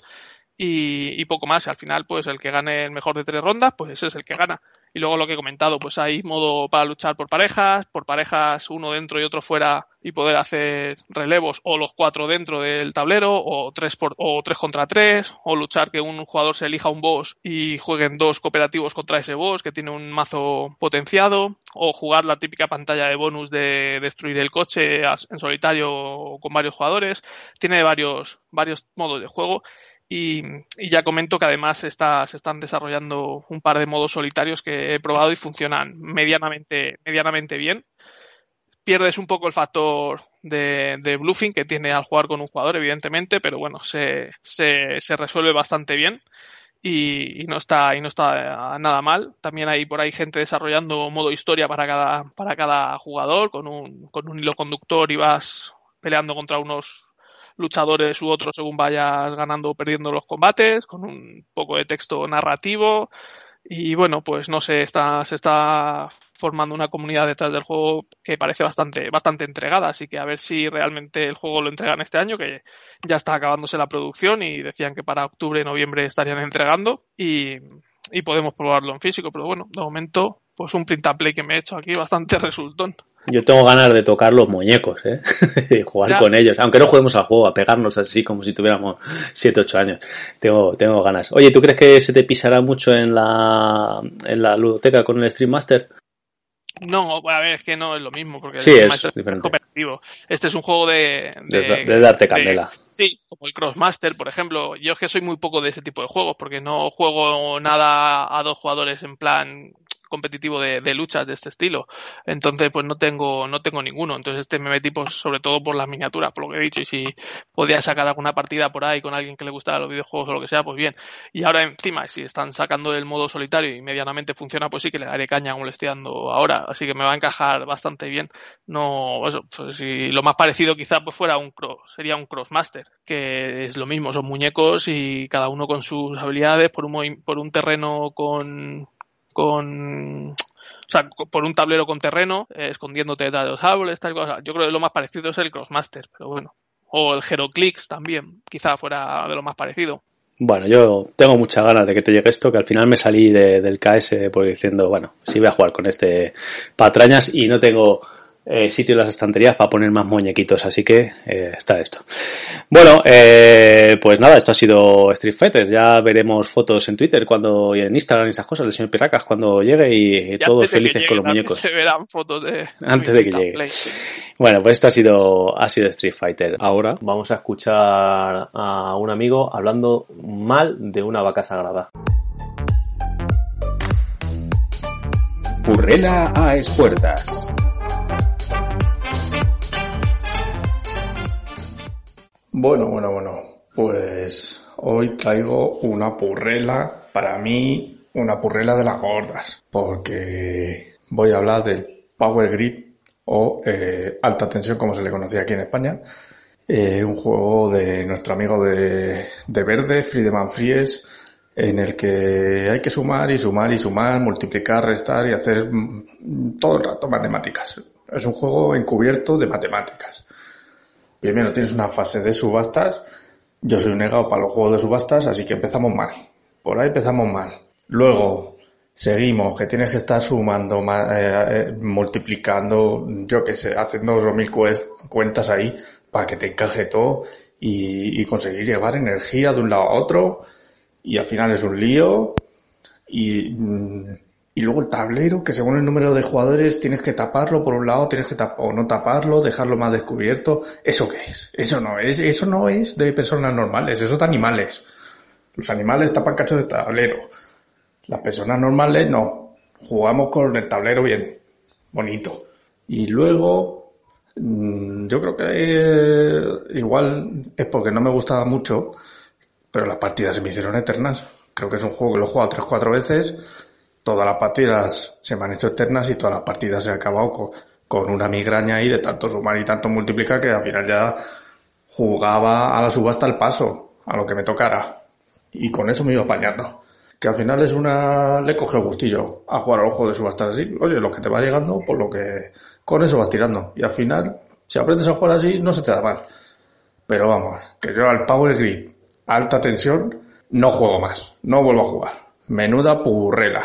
y, poco más. Al final, pues el que gane el mejor de tres rondas, pues ese es el que gana. Y luego lo que he comentado, pues hay modo para luchar por parejas, por parejas uno dentro y otro fuera y poder hacer relevos o los cuatro dentro del tablero o tres por, o tres contra tres o luchar que un jugador se elija un boss y jueguen dos cooperativos contra ese boss que tiene un mazo potenciado o jugar la típica pantalla de bonus de destruir el coche en solitario con varios jugadores. Tiene varios varios modos de juego y, ya comento que además está, se están desarrollando un par de modos solitarios que he probado y funcionan medianamente, medianamente bien. Pierdes un poco el factor de, bluffing que tiene al jugar con un jugador, evidentemente, pero bueno, se, se, se resuelve bastante bien. Y, no está y no está nada mal. También hay por ahí gente desarrollando modo historia para cada para cada jugador con un con un hilo conductor y vas peleando contra unos luchadores u otros según vayas ganando o perdiendo los combates, con un poco de texto narrativo. Y bueno, pues no sé, está, se está formando una comunidad detrás del juego que parece bastante, bastante entregada, así que a ver si realmente el juego lo entregan este año, que ya está acabándose la producción y decían que para octubre, noviembre estarían entregando y, y podemos probarlo en físico, pero bueno, de momento, pues un print and play que me he hecho aquí bastante [LAUGHS] resultón. Yo tengo ganas de tocar los muñecos, ¿eh? [LAUGHS] y jugar con ellos. Aunque no juguemos al juego, a pegarnos así como si tuviéramos 7, 8 años. Tengo, tengo ganas. Oye, ¿tú crees que se te pisará mucho en la, en la ludoteca con el Stream Master? No, a ver, es que no es lo mismo, porque sí, es, diferente. cooperativo. Este es un juego de... De, darte candela. sí, como el Crossmaster, por ejemplo. Yo es que soy muy poco de ese tipo de juegos, porque no juego nada a dos jugadores en plan competitivo de, de, luchas de este estilo. Entonces, pues no tengo, no tengo ninguno. Entonces, este me metí pues, sobre todo por las miniaturas, por lo que he dicho. Y si podía sacar alguna partida por ahí con alguien que le gustara los videojuegos o lo que sea, pues bien. Y ahora encima, si están sacando el modo solitario y medianamente funciona, pues sí que le daré caña como le ahora. Así que me va a encajar bastante bien. No, eso, pues si lo más parecido quizá pues fuera un cross, sería un crossmaster, que es lo mismo, son muñecos y cada uno con sus habilidades por un, por un terreno con con o sea, por un tablero con terreno, eh, escondiéndote detrás de los árboles, tal cosa. Yo creo que lo más parecido es el Crossmaster, pero bueno. O el Heroclix también, quizá fuera de lo más parecido. Bueno, yo tengo muchas ganas de que te llegue esto, que al final me salí del KS por diciendo, bueno, sí voy a jugar con este patrañas y no tengo eh, sitio en las estanterías para poner más muñequitos, así que eh, está esto. Bueno, eh, pues nada, esto ha sido Street Fighter. Ya veremos fotos en Twitter cuando y en Instagram y esas cosas del señor Piracas cuando llegue y, todos felices con los muñecos. Se verán fotos de antes de que llegue. Bueno, pues esto ha sido ha sido Street Fighter. Ahora vamos a escuchar a un amigo hablando mal de una vaca sagrada. Purrela a espuertas. Bueno, bueno, bueno. Pues hoy traigo una purrela, para mí, una purrela de las gordas, porque voy a hablar del Power Grid o eh, alta tensión como se le conocía aquí en España. Eh, un juego de nuestro amigo de, de Verde, Friedemann Fries, en el que hay que sumar y sumar y sumar, multiplicar, restar y hacer mm, todo el rato matemáticas. Es un juego encubierto de matemáticas. Primero tienes una fase de subastas. Yo soy un negado para los juegos de subastas, así que empezamos mal. Por ahí empezamos mal. Luego seguimos, que tienes que estar sumando, eh, eh, multiplicando, yo qué sé, haciendo dos mil cuentas ahí para que te encaje todo y, y conseguir llevar energía de un lado a otro. Y al final es un lío. Y mm, y luego el tablero, que según el número de jugadores tienes que taparlo por un lado, tienes que o no taparlo, dejarlo más descubierto. ¿Eso qué es? Eso no es, eso no es de personas normales, eso es de animales. Los animales tapan cachos de tablero. Las personas normales no. Jugamos con el tablero bien. bonito. Y luego, mm, yo creo que eh, igual es porque no me gustaba mucho, pero las partidas se me hicieron eternas. Creo que es un juego que lo he jugado tres, cuatro veces, todas las partidas se me han hecho eternas y todas las partidas se han acabado con, una migraña ahí de tanto sumar y tanto multiplicar que al final ya jugaba a la subasta al paso, a lo que me tocara. Y con eso me iba apañando. Que al final es una... le coge gustillo a jugar al ojo de subasta así. Oye, lo que te va llegando, por lo que... con eso vas tirando. Y al final, si aprendes a jugar así, no se te da mal. Pero vamos, que yo al Power Grid, alta tensión, no juego más. No vuelvo a jugar. Menuda purrela.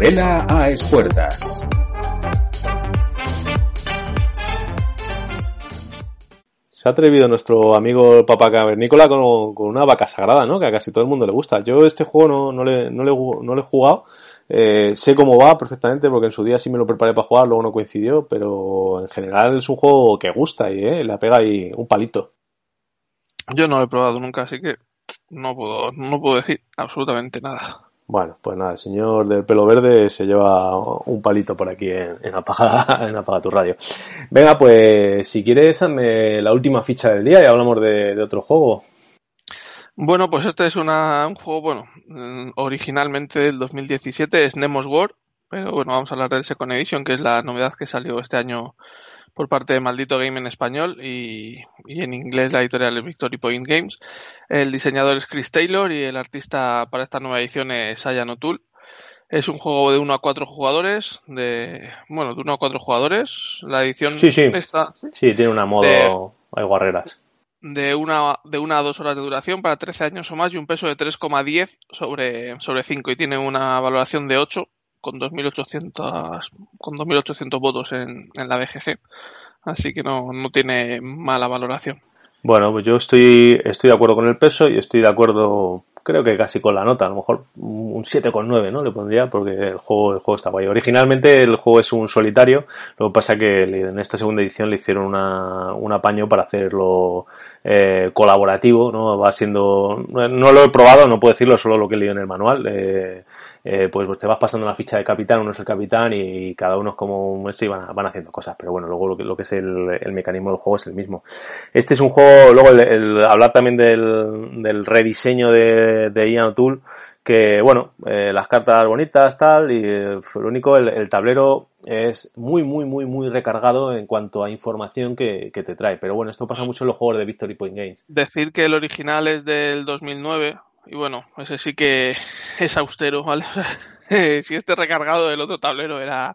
A espuertas. Se ha atrevido nuestro amigo Papa Cavernícola con, una vaca sagrada, ¿no? Que a casi todo el mundo le gusta. Yo este juego no, no, le, no, le, no le he jugado. Eh, sé cómo va perfectamente porque en su día sí me lo preparé para jugar, luego no coincidió, pero en general es un juego que gusta y eh, le pega ahí un palito. Yo no lo he probado nunca, así que no puedo, no puedo decir absolutamente nada. Bueno, pues nada, el señor del pelo verde se lleva un palito por aquí en, en, [LAUGHS] en apaga tu radio. Venga, pues si quieres, hazme la última ficha del día y hablamos de, otro juego. Bueno, pues este es una, un juego, bueno, mm, originalmente del 2017 es Nemos World, pero bueno, vamos a hablar del Second Edition, que es la novedad que salió este año por parte de Maldito Game en español y, en inglés la editorial es Victory Point Games. El diseñador es Chris Taylor y el artista para esta nueva edición es Ayan O'Toole. Es un juego de 1 a 4 jugadores, de bueno, de 1 a 4 jugadores. La edición sí, sí. Sí, tiene una modo hay guarreras. De una, de una a dos horas de duración para 13 años o más y un peso de 3,10 sobre, sobre 5 y tiene una valoración de 8 con 2.800 con 2.800 votos en, en, la BGG, así que no, no tiene mala valoración. Bueno, pues yo estoy, estoy de acuerdo con el peso y estoy de acuerdo, creo que casi con la nota, a lo mejor un 7,9, ¿no? Le pondría porque el juego, el juego está guay. Originalmente el juego es un solitario, lo que pasa que en esta segunda edición le hicieron una, un apaño para hacerlo eh, colaborativo, ¿no? Va siendo, no lo he probado, no puedo decirlo, solo lo que leído en el manual. Eh, eh, pues, pues, te vas pasando la ficha de capitán, uno es el capitán y, cada uno es como un y van, van, haciendo cosas. Pero bueno, luego lo que, lo que es el, el, mecanismo del juego es el mismo. Este es un juego, luego el, hablar también del, del rediseño de, Ian O'Toole, que bueno, eh, las cartas bonitas, tal, y lo único, el, el, tablero es muy, muy, muy, muy recargado en cuanto a información que, que, te trae. Pero bueno, esto pasa mucho en los juegos de Victory Point Games. Decir que el original es del 2009, y bueno, ese sí que [LAUGHS] es austero, ¿vale? [LAUGHS] [LAUGHS] si este recargado del otro tablero era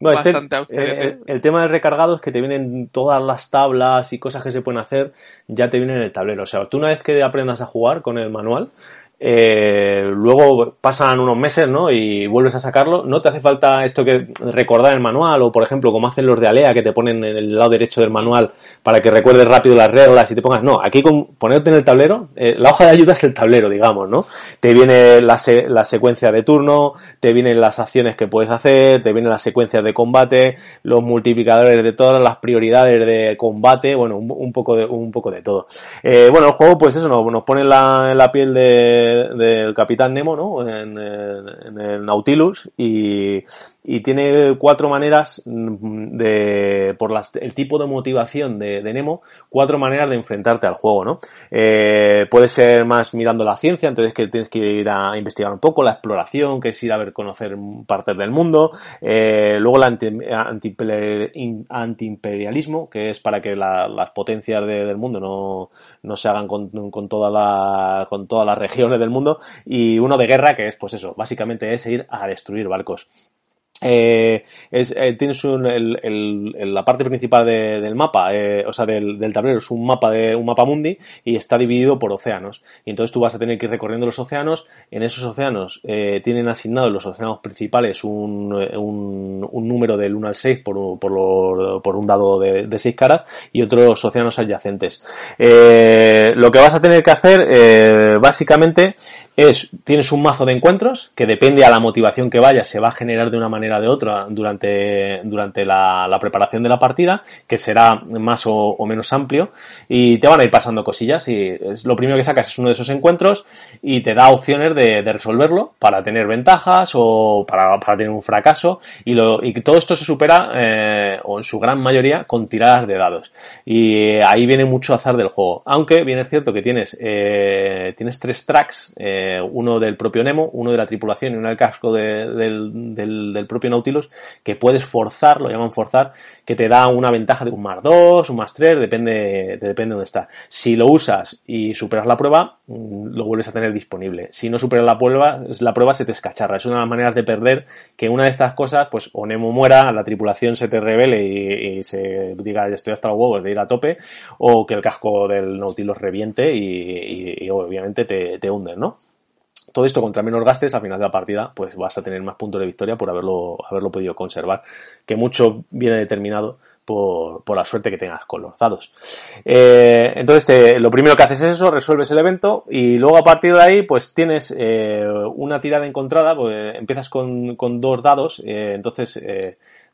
este, bastante austero. Eh, el, tema del recargado es que te vienen todas las tablas y cosas que se pueden hacer, ya te vienen en el tablero. O sea, tú una vez que aprendas a jugar con el manual, eh, luego pasan unos meses, ¿no? Y vuelves a sacarlo. No te hace falta esto que recordar el manual, o por ejemplo, como hacen los de Alea, que te ponen en el lado derecho del manual para que recuerdes rápido las reglas y te pongas. No, aquí ponerte en el tablero, eh, la hoja de ayuda es el tablero, digamos, ¿no? Te viene la, la secuencia de turno, te vienen las acciones que puedes hacer, te vienen las secuencias de combate, los multiplicadores de todas las prioridades de combate, bueno, un, poco de un poco de todo. Eh, bueno, el juego, pues eso, nos, nos pone en la piel de del Capitán Nemo, ¿no? En, el Nautilus y, tiene cuatro maneras de, por el tipo de motivación de, Nemo, cuatro maneras de enfrentarte al juego, ¿no? Eh, puede ser más mirando la ciencia, entonces que tienes que ir a investigar un poco, la exploración, que es ir a ver, conocer partes del mundo, eh, luego el anti, antiimperialismo, que es para que las potencias del mundo no, no se hagan con, con, toda la, con todas las regiones del mundo, y uno de guerra, que es, pues eso, básicamente es ir a destruir barcos. Eh, eh, tienes un, el, el, la parte principal de, del mapa, eh, o sea, del, del, tablero, es un mapa de un mapa mundi y está dividido por océanos. Y entonces tú vas a tener que ir recorriendo los océanos. En esos océanos eh, tienen asignados los océanos principales un, un, un, número del 1 al 6 por, por, por un dado de, de 6 caras y otros océanos adyacentes. Eh, lo que vas a tener que hacer, eh, básicamente, es, tienes un mazo de encuentros que depende a la motivación que vaya, se va a generar de una manera de otra durante, durante la, preparación de la partida, que será más o, menos amplio, y te van a ir pasando cosillas. Y lo primero que sacas es uno de esos encuentros y te da opciones de, resolverlo para tener ventajas o para, tener un fracaso. Y, lo, y todo esto se supera, eh, o en su gran mayoría, con tiradas de dados. Y ahí viene mucho azar del juego. Aunque bien es cierto que tienes, eh, tienes tres tracks, eh, uno del propio Nemo, uno de la tripulación y uno del casco del, del, propio Nautilus, que puedes forzar, lo llaman forzar, que te da una ventaja de un más 2, un más 3, depende, depende de dónde está. Si lo usas y superas la prueba, mm, lo vuelves a tener disponible. Si no superas la prueba, la prueba se te escacharra. Es una de las maneras de perder que una de estas cosas, pues o Nemo muera, la tripulación se te revele y, se diga estoy hasta los huevos de ir a tope, o que el casco del Nautilus reviente y, obviamente te, te hunden, ¿no? Todo esto contra menos gastes, al final de la partida, pues vas a tener más puntos de victoria por haberlo, haberlo podido conservar. Que mucho viene determinado por, la suerte que tengas con los dados. Eh, entonces, lo primero que haces es eso, resuelves el evento y luego a partir de ahí, pues tienes eh, una tirada encontrada, pues empiezas con, dos dados, eh, entonces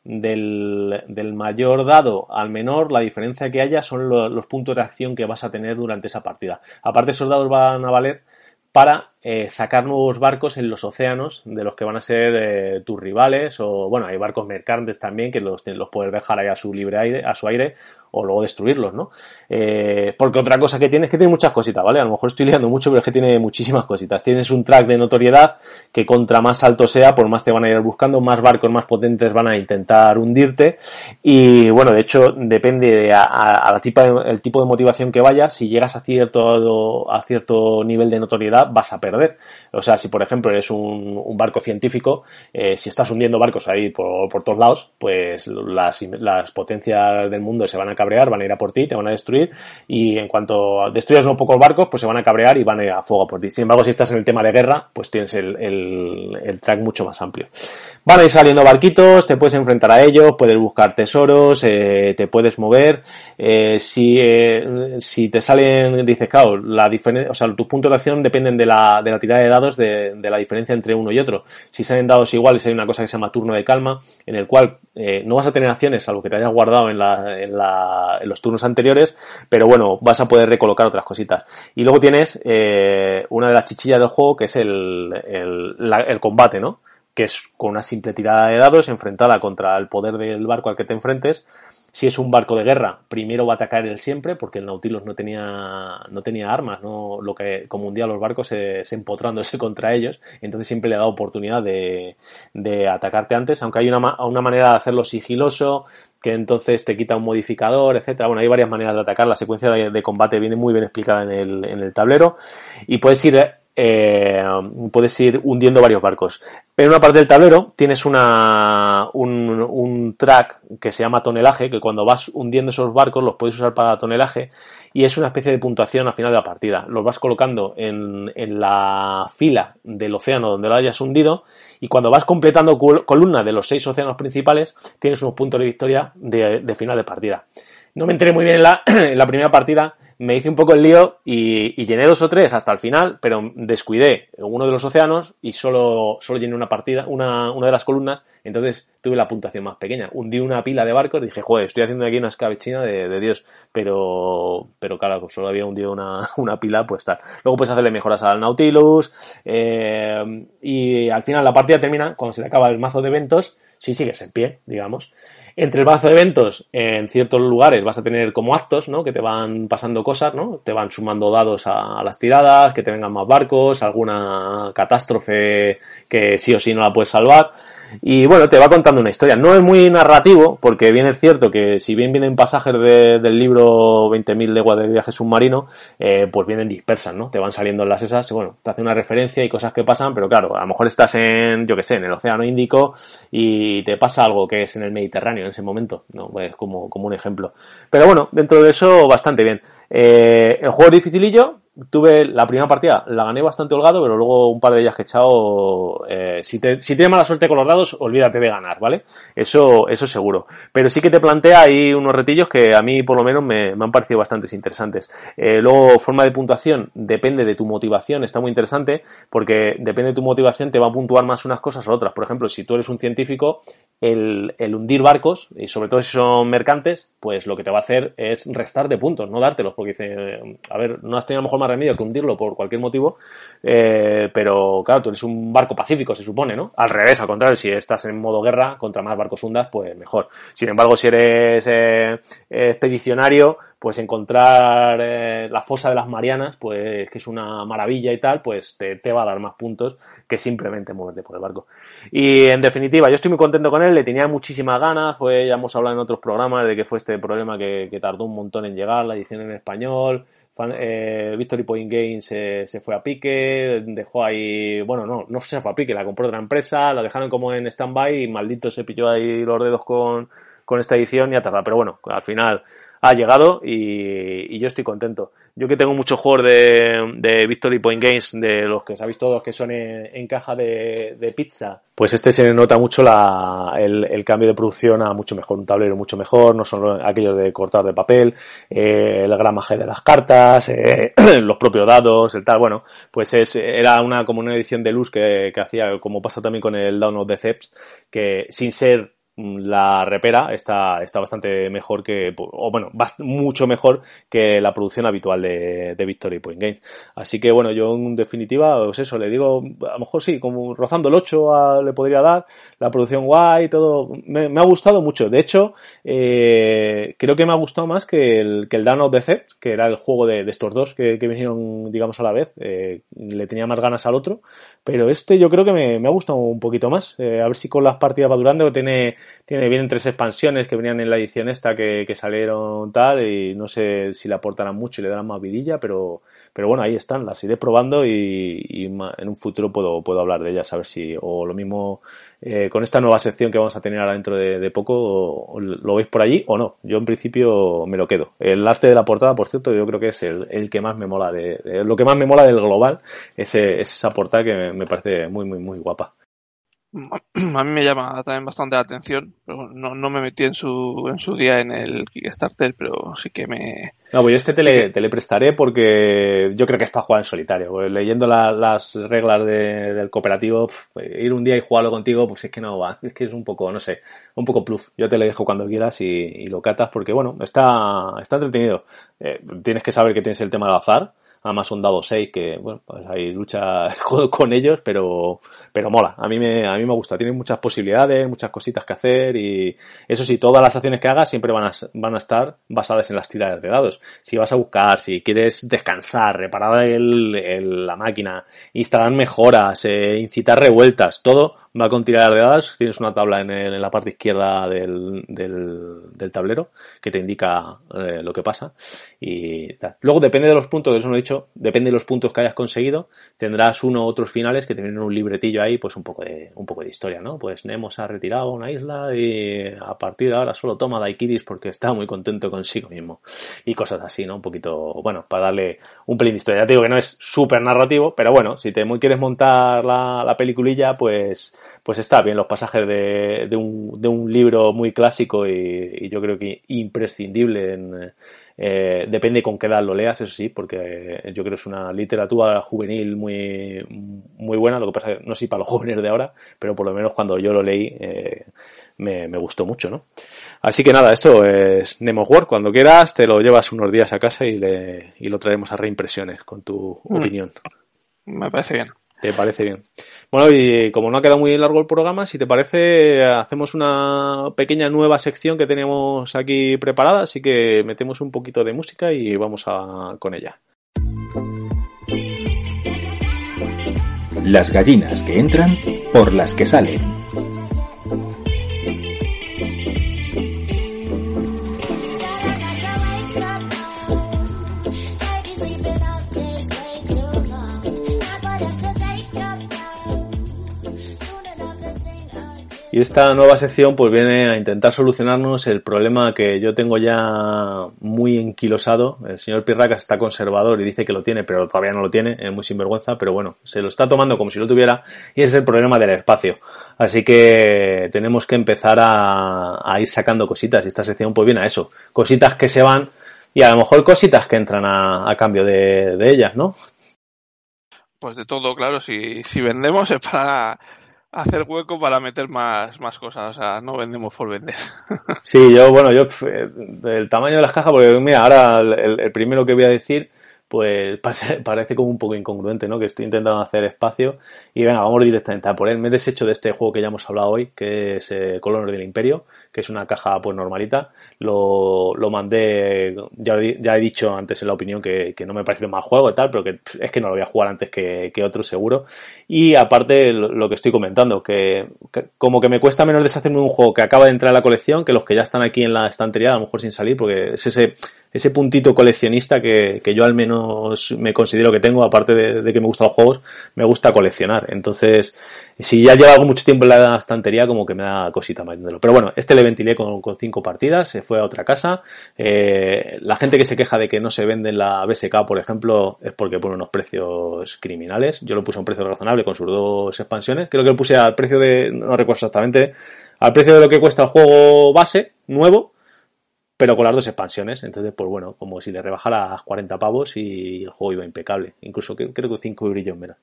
del, del, mayor dado al menor, la diferencia que haya son los puntos de acción que vas a tener durante esa partida. Aparte, esos dados van a valer para eh, sacar nuevos barcos en los océanos de los que van a ser eh, tus rivales o bueno hay barcos mercantes también que los, los puedes dejar ahí a su libre aire a su aire o luego destruirlos no eh, porque otra cosa que tiene es que tiene muchas cositas vale a lo mejor estoy liando mucho pero es que tiene muchísimas cositas. Tienes un track de notoriedad que contra más alto sea por más te van a ir buscando más barcos más potentes van a intentar hundirte. Y bueno de hecho depende de a, la tipo el tipo de motivación que vayas si llegas a cierto a cierto nivel de notoriedad vas a perder perder. O sea, si por ejemplo eres un, barco científico, eh, si estás hundiendo barcos ahí por, por todos lados, pues las, las, potencias del mundo se van a cabrear, van a ir a por ti, te van a destruir y en cuanto destruyas unos pocos barcos, pues se van a cabrear y van a ir a fuego por ti. Sin embargo, si estás en el tema de guerra, pues tienes el, el, track mucho más amplio. Van a ir saliendo barquitos, te puedes enfrentar a ellos, puedes buscar tesoros, eh, te puedes mover. Eh, si, si te salen, dices, claro, la diferencia, o sea, tus puntos de acción dependen de la de la tirada de dados de, la diferencia entre uno y otro. Si salen dados iguales hay una cosa que se llama turno de calma, en el cual eh, no vas a tener acciones salvo que te hayas guardado en, la, en, la, en, los turnos anteriores, pero bueno, vas a poder recolocar otras cositas. Y luego tienes eh, una de las chichillas del juego que es el, el, el combate, ¿no? Que es con una simple tirada de dados enfrentada contra el poder del barco al que te enfrentes si es un barco de guerra, primero va a atacar él siempre, porque el Nautilus no tenía, no tenía armas, no, lo que como un día los barcos se, se empotrándose [LAUGHS] contra ellos, entonces siempre le da oportunidad de, de atacarte antes, aunque hay una, una manera de hacerlo sigiloso, que entonces te quita un modificador, etcétera. Bueno, hay varias maneras de atacar. La secuencia de, de, combate viene muy bien explicada en el, en el tablero. Y puedes ir eh, puedes ir hundiendo varios barcos. En una parte del tablero tienes una, un, un, track que se llama tonelaje, que cuando vas hundiendo esos barcos los puedes usar para tonelaje y es una especie de puntuación al final de la partida. Los vas colocando en, en la fila del océano donde lo hayas hundido y cuando vas completando columna de los seis océanos principales tienes unos puntos de victoria de, de final de partida. No me enteré muy bien en la, [CLEARS THROAT] en la primera partida me hice un poco el lío y, llené dos o tres hasta el final, pero descuidé uno de los océanos y solo, solo llené una partida, una, una de las columnas, entonces tuve la puntuación más pequeña. Hundí una pila de barcos y dije, joder, estoy haciendo aquí una escabechina de, de Dios, pero, pero claro, pues solo había hundido una, [LAUGHS] una pila, pues tal. Luego puedes hacerle mejoras al Nautilus, eh, y al final la partida termina cuando se le acaba el mazo de eventos, si sigues en pie, digamos. Entre el de eventos, en ciertos lugares vas a tener como actos, ¿no? Que te van pasando cosas, ¿no? Te van sumando dados a, las tiradas, que te vengan más barcos, alguna catástrofe que sí o sí no la puedes salvar. Y bueno, te va contando una historia. No es muy narrativo, porque bien es cierto que si bien vienen pasajes del libro 20.000 leguas de viaje submarino, eh, pues vienen dispersas, ¿no? Te van saliendo en las esas, bueno, te hace una referencia y cosas que pasan, pero claro, a lo mejor estás en, yo que sé, en el Océano Índico y te pasa algo que es en el Mediterráneo en ese momento, ¿no? Pues como, como un ejemplo. Pero bueno, dentro de eso, bastante bien. Eh, el juego es dificilillo, tuve la primera partida, la gané bastante holgado, pero luego un par de ellas que he echado, eh, si, te, si tienes mala suerte con los dados, olvídate de ganar, ¿vale? Eso, eso seguro. Pero sí que te plantea ahí unos retillos que a mí por lo menos me, han parecido bastante interesantes. Eh, luego, forma de puntuación, depende de tu motivación, está muy interesante, porque depende de tu motivación te va a puntuar más unas cosas o otras. Por ejemplo, si tú eres un científico, el, el hundir barcos, y sobre todo si son mercantes, pues lo que te va a hacer es restar de puntos, no dártelos, porque dice, a ver, no has tenido a lo mejor más remedio que hundirlo por cualquier motivo, eh, pero claro, tú eres un barco pacífico, se supone, ¿no? Al revés, al contrario, si estás en modo guerra, contra más barcos hundas, pues mejor. Sin embargo, si eres eh, expedicionario, pues encontrar eh, la fosa de las Marianas, pues que es una maravilla y tal, pues te, va a dar más puntos que simplemente moverte por el barco. Y en definitiva, yo estoy muy contento con él, le tenía muchísimas ganas, fue, ya hemos hablado en otros programas de que fue este problema que tardó un montón en llegar, la edición en español, eh, Victory Point Games se fue a pique, dejó ahí, bueno, no, no se fue a pique, la compró otra empresa, la dejaron como en stand-by y maldito se pilló ahí los dedos con, con esta edición y a tardar. Pero bueno, al final ha llegado y, y, yo estoy contento. Yo que tengo muchos juegos de, de Victory Point Games, de los que sabéis todos que son en, caja de, de, pizza, pues este se nota mucho la, el, el, cambio de producción a mucho mejor, un tablero mucho mejor, no son aquellos de cortar de papel, eh, el gramaje de las cartas, eh, [CLEARS THROAT] los propios dados, el tal, bueno, pues es, era una como una edición de luz que, que hacía, como pasa también con el Down of the Ceps, que sin ser la repera está, está bastante mejor que, o bueno, mucho mejor que la producción habitual de, de Victory Point Game. Así que bueno, yo en definitiva, pues eso, le digo, a lo mejor sí, como rozando el 8 le podría dar, la producción guay, todo, me, ha gustado mucho. De hecho, eh, creo que me ha gustado más que el, que el Down of que era el juego de, estos dos que, vinieron, digamos, a la vez. Eh, le tenía más ganas al otro, pero este yo creo que me, ha gustado un poquito más. Eh, a ver si con las partidas va durando, tiene tiene, vienen tres expansiones que venían en la edición esta que, que salieron tal y no sé si le aportarán mucho y le darán más vidilla, pero, pero bueno, ahí están, las iré probando y, en un futuro puedo, puedo hablar de ellas, a ver si, o lo mismo eh, con esta nueva sección que vamos a tener ahora dentro de, poco, lo veis por allí o no. Yo en principio me lo quedo. El arte de la portada, por cierto, yo creo que es el, el que más me mola de, lo que más me mola del global, es esa portada que me parece muy, muy, muy guapa. [CLEARS THROAT] a mí me llama también bastante la atención. Pero no, no me metí en su, en su día en el Kickstarter, pero sí que me. No, pues yo este te le, prestaré porque yo creo que es para jugar en solitario. Pues leyendo las reglas de, del cooperativo, ir un día y jugarlo contigo, pues es que no va. Es que es un poco, no sé, un poco plus. Yo te le dejo cuando quieras y, y lo catas porque, bueno, está, está entretenido. Eh, tienes que saber que tienes el tema del azar Además son dados 6 que, bueno, pues hay lucha [LAUGHS] con ellos, pero, pero mola. A mí me, a mí me gusta. Tienen muchas posibilidades, muchas cositas que hacer y eso sí, todas las acciones que hagas siempre van a, van a estar basadas en las tiradas de dados. Si vas a buscar, si quieres descansar, reparar el, la máquina, instalar mejoras, eh, incitar revueltas, todo va con tirar de dados. Tienes una tabla en, en la parte izquierda del, del, del tablero que te indica eh, lo que pasa. Y tal. Luego depende de los puntos, que eso lo he dicho, depende de los puntos que hayas conseguido, tendrás uno u otros finales que te vienen un libretillo ahí, pues un poco de, un poco de historia, ¿no? Pues Nemo ha retirado una isla y a partir de ahora solo toma Daikiris porque está muy contento consigo mismo. Y cosas así, ¿no? Un poquito, bueno, para darle un pelín de historia. Ya te digo que no es súper narrativo, pero bueno, si te quieres montar la, la peliculilla, pues pues está bien los pasajes de, de, un, de un libro muy clásico y, yo creo que imprescindible en, eh, depende con qué edad lo leas, eso sí, porque yo creo que es una literatura juvenil muy, muy buena, lo que pasa es que no sé para los [LAUGHS] jóvenes de ahora, pero por lo menos cuando yo lo leí eh, me, me, gustó mucho, ¿no? Así que nada, esto es Nemo World, cuando quieras te lo llevas unos días a casa y, le, y lo traemos a reimpresiones con tu mm. opinión. Me parece bien. ¿Te parece bien? Bueno, y como no ha quedado muy largo el programa, si te parece, hacemos una pequeña nueva sección que tenemos aquí preparada, así que metemos un poquito de música y vamos a, con ella. Las gallinas que entran por las que salen. Y esta nueva sección pues viene a intentar solucionarnos el problema que yo tengo ya muy enquilosado. El señor Pirracas está conservador y dice que lo tiene, pero todavía no lo tiene, es muy sinvergüenza, pero bueno, se lo está tomando como si lo tuviera y ese es el problema del espacio. Así que tenemos que empezar a, ir sacando cositas y esta sección pues viene a eso. Cositas que se van y a lo mejor cositas que entran a, cambio de, de ellas, ¿no? Pues de todo, claro, si, si vendemos es para hacer hueco para meter más, más cosas, o sea, no vendemos por vender. [LAUGHS] Sí, yo, bueno, yo, el tamaño de las cajas, porque mira, ahora el, primero que voy a decir, pues [LAUGHS] parece como un poco incongruente, ¿no? Que estoy intentando hacer espacio y venga, vamos directamente a por él. Me he deshecho de este juego que ya hemos hablado hoy, que es eh, Colonel del Imperio, que es una caja pues normalita. Lo, lo mandé, ya, ya he dicho antes en la opinión que, que no me pareció mal juego y tal, pero que es que no lo voy a jugar antes que, que otro seguro. Y aparte lo, que estoy comentando, que, como que me cuesta menos deshacerme un juego que acaba de entrar a la colección que los que ya están aquí en la estantería, a lo mejor sin salir, porque es ese, ese puntito coleccionista que, que yo al menos me considero que tengo, aparte de, que me gustan los juegos, me gusta coleccionar. Entonces, si ya lleva mucho tiempo en la estantería, como que me da cosita más Pero bueno, este le ventilé con, cinco partidas, se fue a otra casa. Eh, la gente que se queja de que no se vende en la BSK, por ejemplo, es porque pone unos precios criminales. Yo lo puse a un precio razonable con sus dos expansiones. Creo que lo puse al precio de, no recuerdo exactamente, al precio de lo que cuesta el juego base, nuevo, pero con las dos expansiones. Entonces, pues bueno, como si le rebajara a 40 pavos y el juego iba impecable. Incluso creo que 5 brillos menos.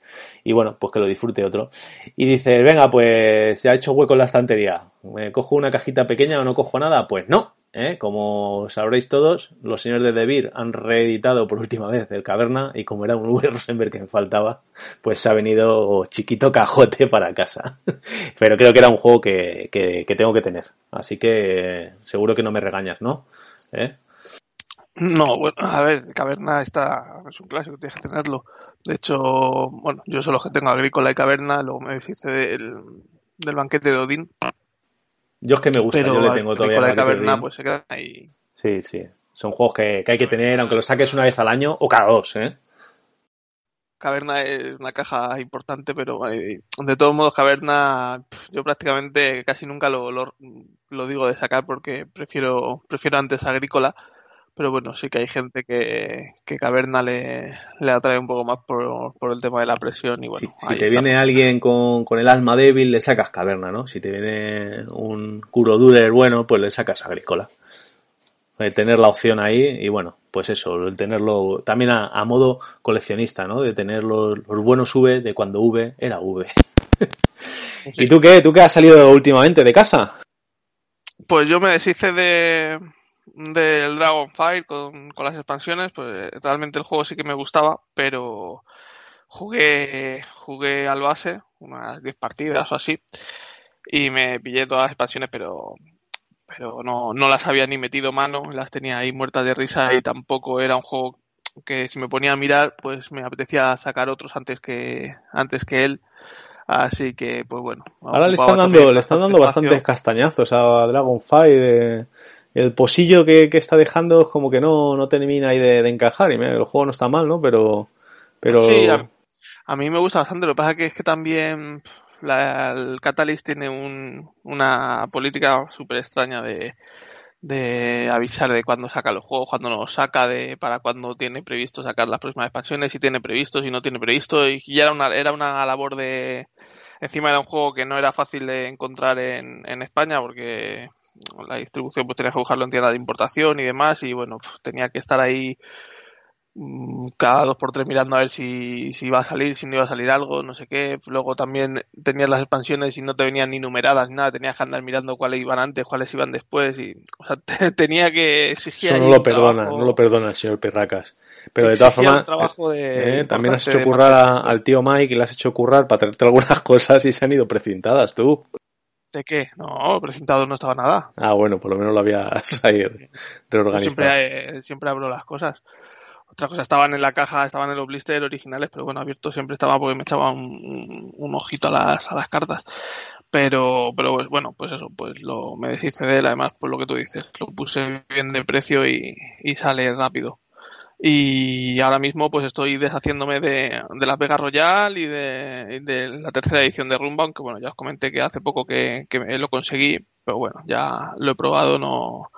Y bueno, pues que lo disfrute otro. Y dice, venga, pues se ha hecho hueco en la estantería. ¿Me cojo una cajita pequeña o no cojo nada? Pues no. ¿Eh? Como sabréis todos, los señores de Devir han reeditado por última vez el Caverna y como era un V Rosenberg que me faltaba, pues se ha venido chiquito cajote para casa. [LAUGHS] Pero creo que era un juego que, que, tengo que tener. Así que seguro que no me regañas, ¿no? ¿Eh? No, bueno, a ver, Caverna está, es un clásico, tienes que tenerlo. De hecho, bueno, yo solo tengo Agrícola y Caverna, luego me dice del, del banquete de Odín, yo es que me gusta, yo le tengo todavía la caverna, pues se quedan ahí. Sí, sí. Son juegos que, hay que tener, aunque los saques una vez al año o cada dos, ¿eh? Caverna es una caja importante, pero eh, de todos modos, Caverna, yo prácticamente casi nunca lo, lo, lo, digo de sacar porque prefiero, prefiero antes Agrícola pero bueno, sí que hay gente que, que Caverna le, le atrae un poco más por, por el tema de la presión y bueno. si te viene alguien con, con, el alma débil, le sacas Caverna, ¿no? Si te viene un Kuro Durer bueno, pues le sacas Agrícola. De tener la opción ahí y bueno, pues eso, el tenerlo también a, modo coleccionista, ¿no? De tener los, buenos V de cuando V era V. [LAUGHS] ¿Y tú qué? ¿Tú qué has salido últimamente de casa? Pues yo me deshice de, del Dragonfire con, con las expansiones, pues realmente el juego sí que me gustaba, pero jugué, jugué al base, unas 10 partidas o así, y me pillé todas las expansiones, pero pero no, no las había ni metido mano, las tenía ahí muertas de risa y tampoco era un juego que si me ponía a mirar, pues me apetecía sacar otros antes que, antes que él. Así que, pues bueno. Ahora le están dando, le están dando bastantes castañazos a Dragonfire el posillo que, está dejando es como que no, no termina ahí de, encajar. Y el juego no está mal, ¿no? Pero. pero... Sí, a, mí me gusta bastante. Lo que pasa es que también el Catalyst tiene un, una política súper extraña de, de avisar de cuándo saca los juegos, cuándo no los saca, de para cuándo tiene previsto sacar las próximas expansiones, si tiene previsto, si no tiene previsto. Y ya era una, era una labor de. Encima era un juego que no era fácil de encontrar en, en España porque la distribución pues tenía que buscarlo en tienda de importación y demás y bueno, tenía que estar ahí mm, cada dos por tres mirando a ver si, si iba a salir, si no iba a salir algo, no sé qué. Luego también tenías las expansiones y no te venían ni numeradas ni nada, tenías que andar mirando cuáles iban antes, cuáles iban después y o sea, [LAUGHS] tenía que exigir. Eso no lo perdona, no lo perdona el señor Perracas. Pero de todas formas, eh, eh, también has hecho currar al tío Mike y le has hecho currar para traerte [LAUGHS] algunas cosas y se han ido precintadas tú. ¿De qué? No, presentado no estaba nada. Ah, bueno, por lo menos lo habías [LAUGHS] ahí reorganizado. Siempre, siempre abro las cosas. Otras cosas estaban en la caja, estaban en los blister originales, pero bueno, abierto siempre estaba porque me echaba un, ojito a las, a las cartas. Pero, pero pues, bueno, pues eso, pues lo me deshice de él, además, por lo que tú dices, lo puse bien de precio y, y sale rápido. Y ahora mismo pues estoy deshaciéndome de, de Las Vegas Royal y de, la tercera edición de Rumba, aunque bueno, ya os comenté que hace poco que, lo conseguí, pero bueno, ya lo he probado, no,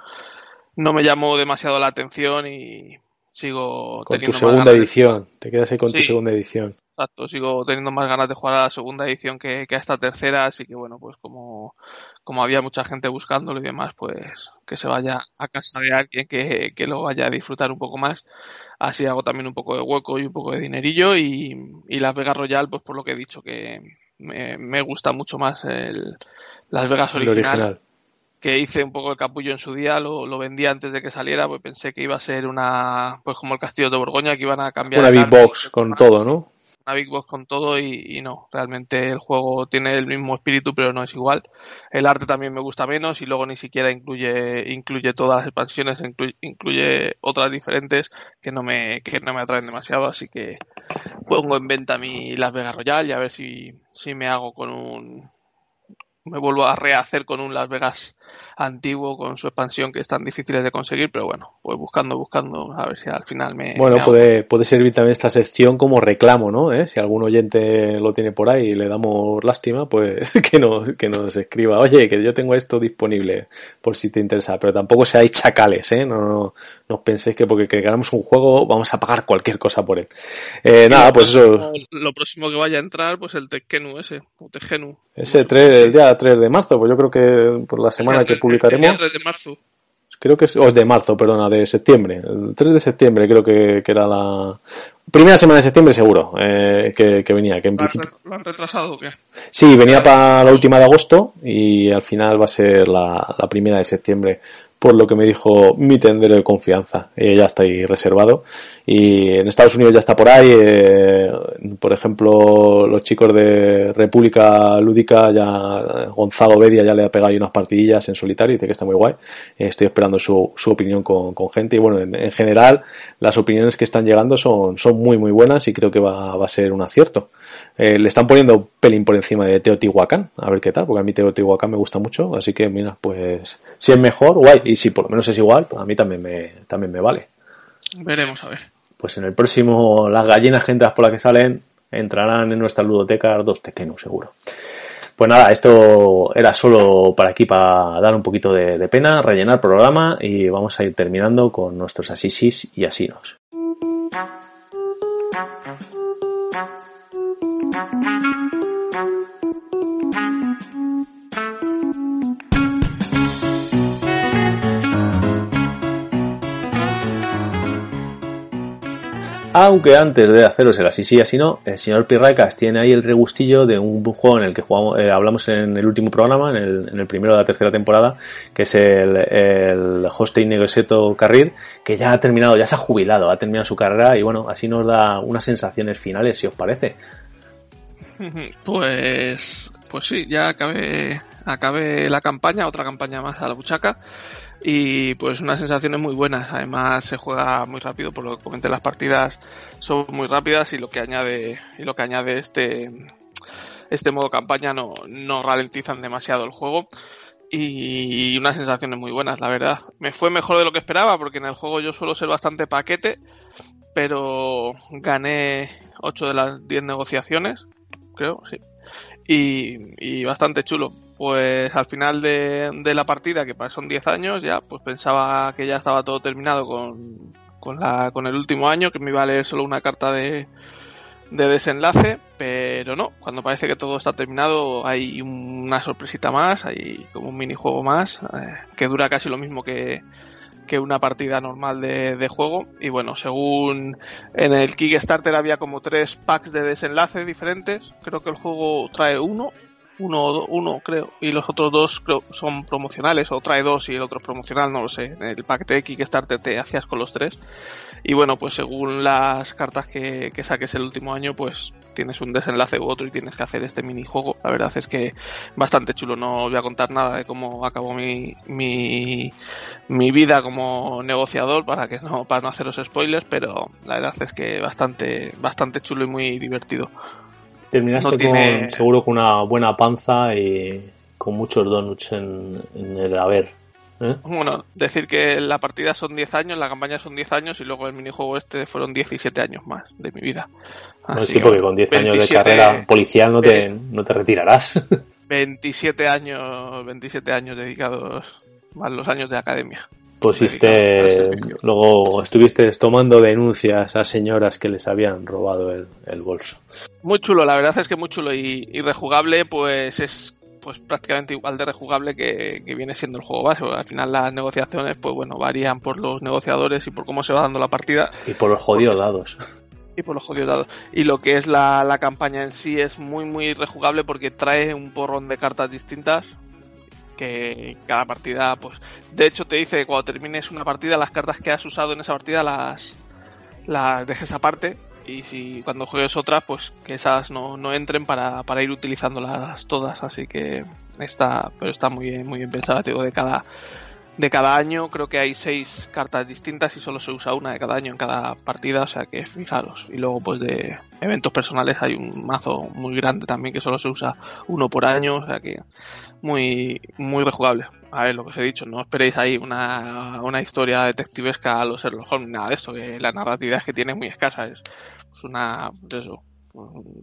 no me llamó demasiado la atención y sigo con tu segunda edición, te quedas ahí con tu segunda edición. Exacto, sigo teniendo más ganas de jugar a la segunda edición que, a esta tercera, así que bueno, pues como, como había mucha gente buscándolo y demás, pues que se vaya a casa de alguien que, que lo vaya a disfrutar un poco más. Así hago también un poco de hueco y un poco de dinerillo y, y Las Vegas Royal, pues por lo que he dicho, que me, me gusta mucho más el Las Vegas original, que hice un poco el capullo en su día, lo, lo vendí antes de que saliera, pues pensé que iba a ser una, pues como el Castillo de Borgoña, que iban a cambiar. Una big box con todo, ¿no? Una Big Box con todo y, no, realmente el juego tiene el mismo espíritu pero no es igual. El arte también me gusta menos y luego ni siquiera incluye incluye todas las expansiones, incluye, otras diferentes que no me que no me atraen demasiado, así que pongo en venta mi Las Vegas Royal y a ver si, si me hago con un me vuelvo a rehacer con un Las Vegas antiguo con su expansión que es tan difíciles de conseguir, pero bueno, pues buscando, buscando, a ver si al final me... Bueno, puede, puede servir también esta sección como reclamo, ¿no? ¿Eh? Si algún oyente lo tiene por ahí y le damos lástima, pues [LAUGHS] que nos, que nos escriba, oye, que yo tengo esto disponible por si te interesa, pero tampoco seáis chacales, ¿eh? No, no, no penséis que porque queramos un juego vamos a pagar cualquier cosa por él. Eh, nada, pues eso... Lo próximo que vaya a entrar, pues el Tekkenu ese, o Tekkenu. Ese 3, ya 3 de marzo, pues yo creo que por la semana que publicaremos. El de marzo. Creo que es, o de marzo, perdona, de septiembre. El 3 de septiembre creo que, que era la primera semana de septiembre seguro eh, que, que, venía. Que en principio... ¿Lo han retrasado o qué? Sí, venía para la última de agosto y al final va a ser la, la primera de septiembre por lo que me dijo mi tendero de confianza. Eh, ya está ahí reservado. Y en Estados Unidos ya está por ahí. Eh, por ejemplo, los chicos de República Lúdica, ya Gonzalo Bedia ya le ha pegado ahí unas partidillas en solitario y dice que está muy guay. Eh, estoy esperando su, su opinión con, con, gente. Y bueno, en, general, las opiniones que están llegando son, son muy, muy buenas y creo que va, va a ser un acierto. Eh, le están poniendo pelín por encima de Teotihuacán, a ver qué tal, porque a mí Teotihuacán me gusta mucho, así que mira, pues si es mejor, guay, y si por lo menos es igual, pues a mí también me, también me vale. Veremos, a ver. Pues en el próximo, las gallinas gentas por las que salen entrarán en nuestra ludoteca dos tequenos, seguro. Pues nada, esto era solo para aquí, para dar un poquito de, de pena, rellenar programa y vamos a ir terminando con nuestros asisis y asinos. Aunque antes de haceros el así sí, así no, el señor Pirracas tiene ahí el regustillo de un juego en el que jugamos, eh, hablamos en el último programa, en el, primero de la tercera temporada, que es el, el Hosting Negoseto Carril, que ya ha terminado, ya se ha jubilado, ha terminado su carrera y bueno, así nos da unas sensaciones finales, si os parece. [LAUGHS] Pues, pues sí, ya acabé, acabé la campaña, otra campaña más a la buchaca y pues unas sensaciones muy buenas. Además se juega muy rápido, por lo que comenté las partidas son muy rápidas y lo que añade y lo que añade este este modo campaña no, no ralentizan demasiado el juego y unas sensaciones muy buenas, la verdad. Me fue mejor de lo que esperaba porque en el juego yo suelo ser bastante paquete, pero gané 8 de las 10 negociaciones, creo, sí. Y bastante chulo pues al final de, la partida, que son 10 años ya, pues pensaba que ya estaba todo terminado con, con, la, con el último año, que me iba a leer solo una carta de, de desenlace, pero no, cuando parece que todo está terminado hay una sorpresita más, hay como un minijuego más, eh, que dura casi lo mismo que, que una partida normal de, de, juego. Y bueno, según en el Kickstarter había como tres packs de desenlace diferentes, creo que el juego trae uno uno, uno creo, y los otros dos creo son promocionales, o trae dos y el otro es promocional, no lo sé. El paquete de Kickstarter te hacías con los tres. Y bueno, pues según las cartas que, que saques el último año, pues tienes un desenlace u otro y tienes que hacer este minijuego. La verdad es que bastante chulo. No voy a contar nada de cómo acabó mi, mi, mi vida como negociador para que no, para no haceros spoilers, pero la verdad es que bastante, bastante chulo y muy divertido. Terminaste con, seguro con una buena panza y con muchos donuts en, el haber. ¿Eh? Bueno, decir que la partida son 10 años, la campaña son 10 años y luego el minijuego este fueron 17 años más de mi vida. sí, porque con 10 años de carrera policial no te, no te retirarás. 27 años, 27 años dedicados más los años de academia. Pusiste, luego estuviste tomando denuncias a señoras que les habían robado el, bolso. Muy chulo, la verdad es que muy chulo y, y rejugable, pues es pues prácticamente igual de rejugable que, viene siendo el juego base. Al final las negociaciones, pues bueno, varían por los negociadores y por cómo se va dando la partida. Y por los jodidos dados. Y por los jodidos dados. Y lo que es la, la campaña en sí es muy, muy rejugable porque trae un porrón de cartas distintas que cada partida, pues, de hecho te dice que cuando termines una partida, las cartas que has usado en esa partida las, las dejes aparte y si cuando juegues otras, pues que esas no, no entren para, para, ir utilizándolas todas, así que está, pero está muy bien, muy bien pensada, digo, de cada de cada año creo que hay seis cartas distintas y solo se usa una de cada año en cada partida, o sea que fijaros. Y luego pues de eventos personales hay un mazo muy grande también que solo se usa uno por año, o sea que muy, muy rejugable. A ver, lo que os he dicho, no esperéis ahí una, una historia detectivesca a los Sherlock Holmes, nada de esto, que la narrativa que tiene muy escasa, es pues, una, eso,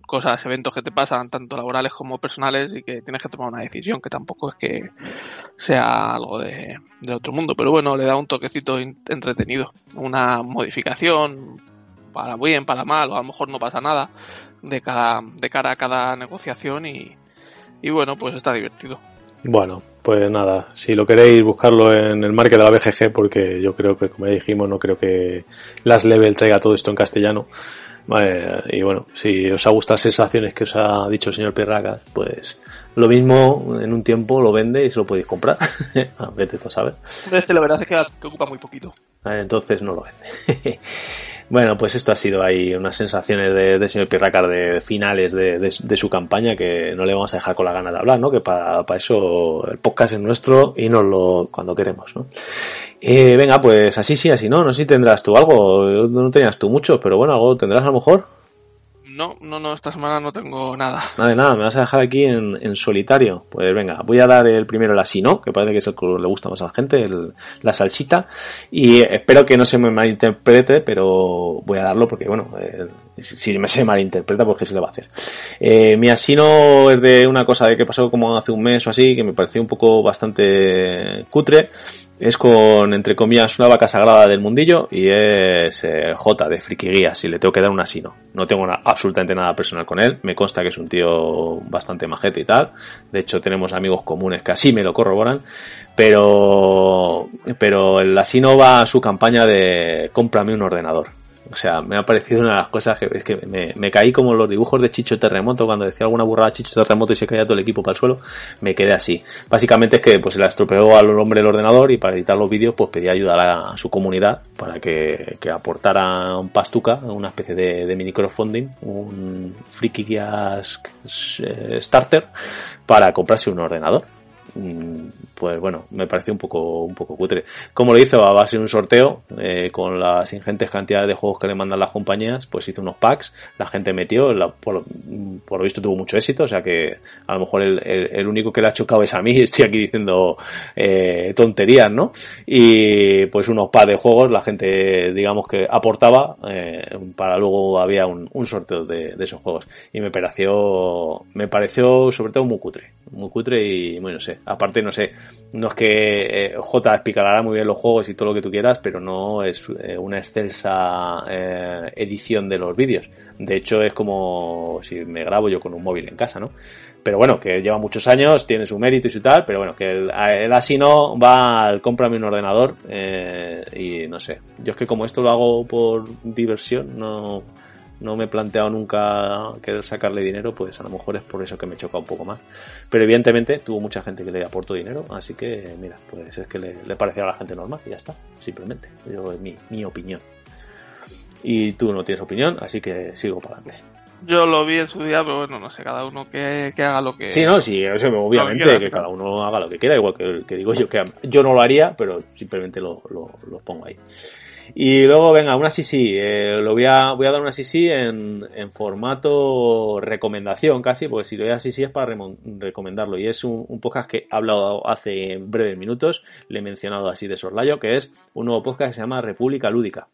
cosas, eventos que te pasan, tanto laborales como personales, y que tienes que tomar una decisión, que tampoco es que sea algo de, de otro mundo, pero bueno, le da un toquecito entretenido, una modificación para bien, para mal, o a lo mejor no pasa nada de, cada, de cara a cada negociación y, y bueno, pues está divertido. Bueno, pues nada, si lo queréis buscarlo en el market de la BGG, porque yo creo que, como ya dijimos, no creo que Las Level traiga todo esto en castellano. y bueno, si os ha gustado las sensaciones que os ha dicho el señor Pirraca, pues lo mismo en un tiempo lo vende y se lo podéis comprar. a vete tú sabes. La verdad es que ocupa muy poquito. Entonces no lo vende. [LAUGHS] Bueno, pues esto ha sido ahí unas sensaciones de, de señor Pirracar de finales de, de, su campaña que no le vamos a dejar con la gana de hablar, ¿no? Que para, para eso el podcast es nuestro y nos lo cuando queremos, ¿no? Eh, venga, pues así sí, así no. No sé si tendrás tú algo. No tenías tú mucho, pero bueno, algo tendrás a lo mejor. No, no, no, esta semana no tengo nada. Nada nada, me vas a dejar aquí en, solitario. Pues venga, voy a dar el primero el asino, que parece que es el que le gusta más a la gente, la salsita. Y espero que no se me malinterprete, pero voy a darlo porque, bueno, eh, si me se malinterpreta, pues qué se le va a hacer. Eh, mi asino es de una cosa de que pasó como hace un mes o así, que me pareció un poco bastante cutre es con, entre comillas, una vaca sagrada del mundillo y es eh, J de Friki Guía, si le tengo que dar un asino. No tengo absolutamente nada personal con él, me consta que es un tío bastante majete y tal. De hecho, tenemos amigos comunes que así me lo corroboran. Pero, pero el asino va a su campaña de cómprame un ordenador. O sea, me ha parecido una de las cosas que es que me, caí como los dibujos de Chicho Terremoto cuando decía alguna burrada Chicho Terremoto y se caía todo el equipo para el suelo, me quedé así. Básicamente es que pues se la estropeó al hombre el ordenador y para editar los vídeos pues pedía ayuda a, su comunidad para que, que, aportara un pastuca, una especie de, de mini crowdfunding, un friki guías eh, starter para comprarse un ordenador mm, pues bueno, me pareció un poco, un poco cutre. Como lo hizo a base de un sorteo, eh, con las ingentes cantidades de juegos que le mandan las compañías, pues hizo unos packs, la gente metió, por, lo visto tuvo mucho éxito, o sea que a lo mejor el, único que le ha chocado es a mí, [LAUGHS] estoy aquí diciendo eh, tonterías, ¿no? Y pues unos packs de juegos, la gente, digamos que aportaba, eh, para luego había un, un sorteo de, de, esos juegos. Y me pareció, me pareció sobre todo muy cutre, muy cutre y, bueno, no sé, aparte no sé, no es que eh, J explicará muy bien los juegos y todo lo que tú quieras, pero no es eh, una excelsa eh, edición de los vídeos. De hecho, es como si me grabo yo con un móvil en casa, ¿no? Pero bueno, que lleva muchos años, tiene su mérito y su tal, pero bueno, que él, así no va al cómprame un ordenador y no sé. Yo es que como esto lo hago por diversión, no no me he planteado nunca querer sacarle dinero, pues a lo mejor es por eso que me choca un poco más. Pero evidentemente tuvo mucha gente que le aportó dinero, así que mira, pues es que le, le parecía a la gente normal y ya está, simplemente. Yo, es mi, mi opinión. Y tú no tienes opinión, así que sigo para adelante. Yo lo vi en su día, pero bueno, no sé, cada uno que, haga lo que... Sí, no, sí, eso obviamente, que, cada uno haga lo que quiera, igual que, que digo yo, que yo no lo haría, pero simplemente lo, lo, lo pongo ahí. Y luego, venga, una sí eh, lo voy a, voy a dar una sí en, en formato recomendación casi, porque si lo voy a sí es para recomendarlo. Y es un, podcast que he hablado hace breves minutos, le he mencionado así de soslayo, que es un nuevo podcast que se llama República Lúdica.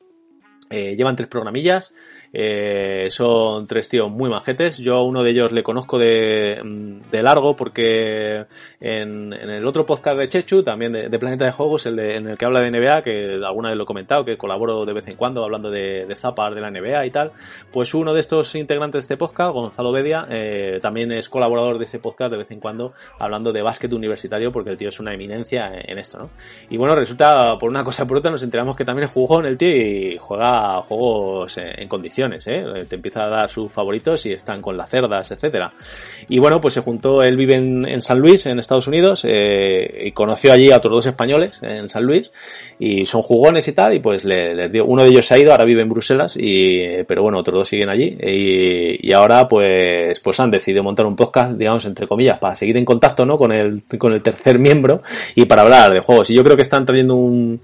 Eh, llevan tres programillas, eh, son tres tíos muy majetes. Yo a uno de ellos le conozco de, de largo porque en, en, el otro podcast de Chechu, también de, Planeta de Juegos, el de, en el que habla de NBA, que alguna vez lo he comentado, que colaboro de vez en cuando hablando de, de Zapar de la NBA y tal, pues uno de estos integrantes de este podcast, Gonzalo Bedia, eh, también es colaborador de ese podcast de vez en cuando hablando de básquet universitario porque el tío es una eminencia en, esto, ¿no? Y bueno, resulta, por una cosa por otra, nos enteramos que también jugó en el tío y juega juegos en condiciones, ¿eh? Te empieza a dar sus favoritos y están con las cerdas, etcétera. Y bueno, pues se juntó, él vive en, San Luis, en Estados Unidos, eh, y conoció allí a otros dos españoles en San Luis, y son jugones y tal, y pues les dio, uno de ellos se ha ido, ahora vive en Bruselas, y, pero bueno, otros dos siguen allí, y, ahora pues, pues han decidido montar un podcast, digamos, entre comillas, para seguir en contacto, ¿no? Con el, con el tercer miembro, y para hablar de juegos. Y yo creo que están trayendo un,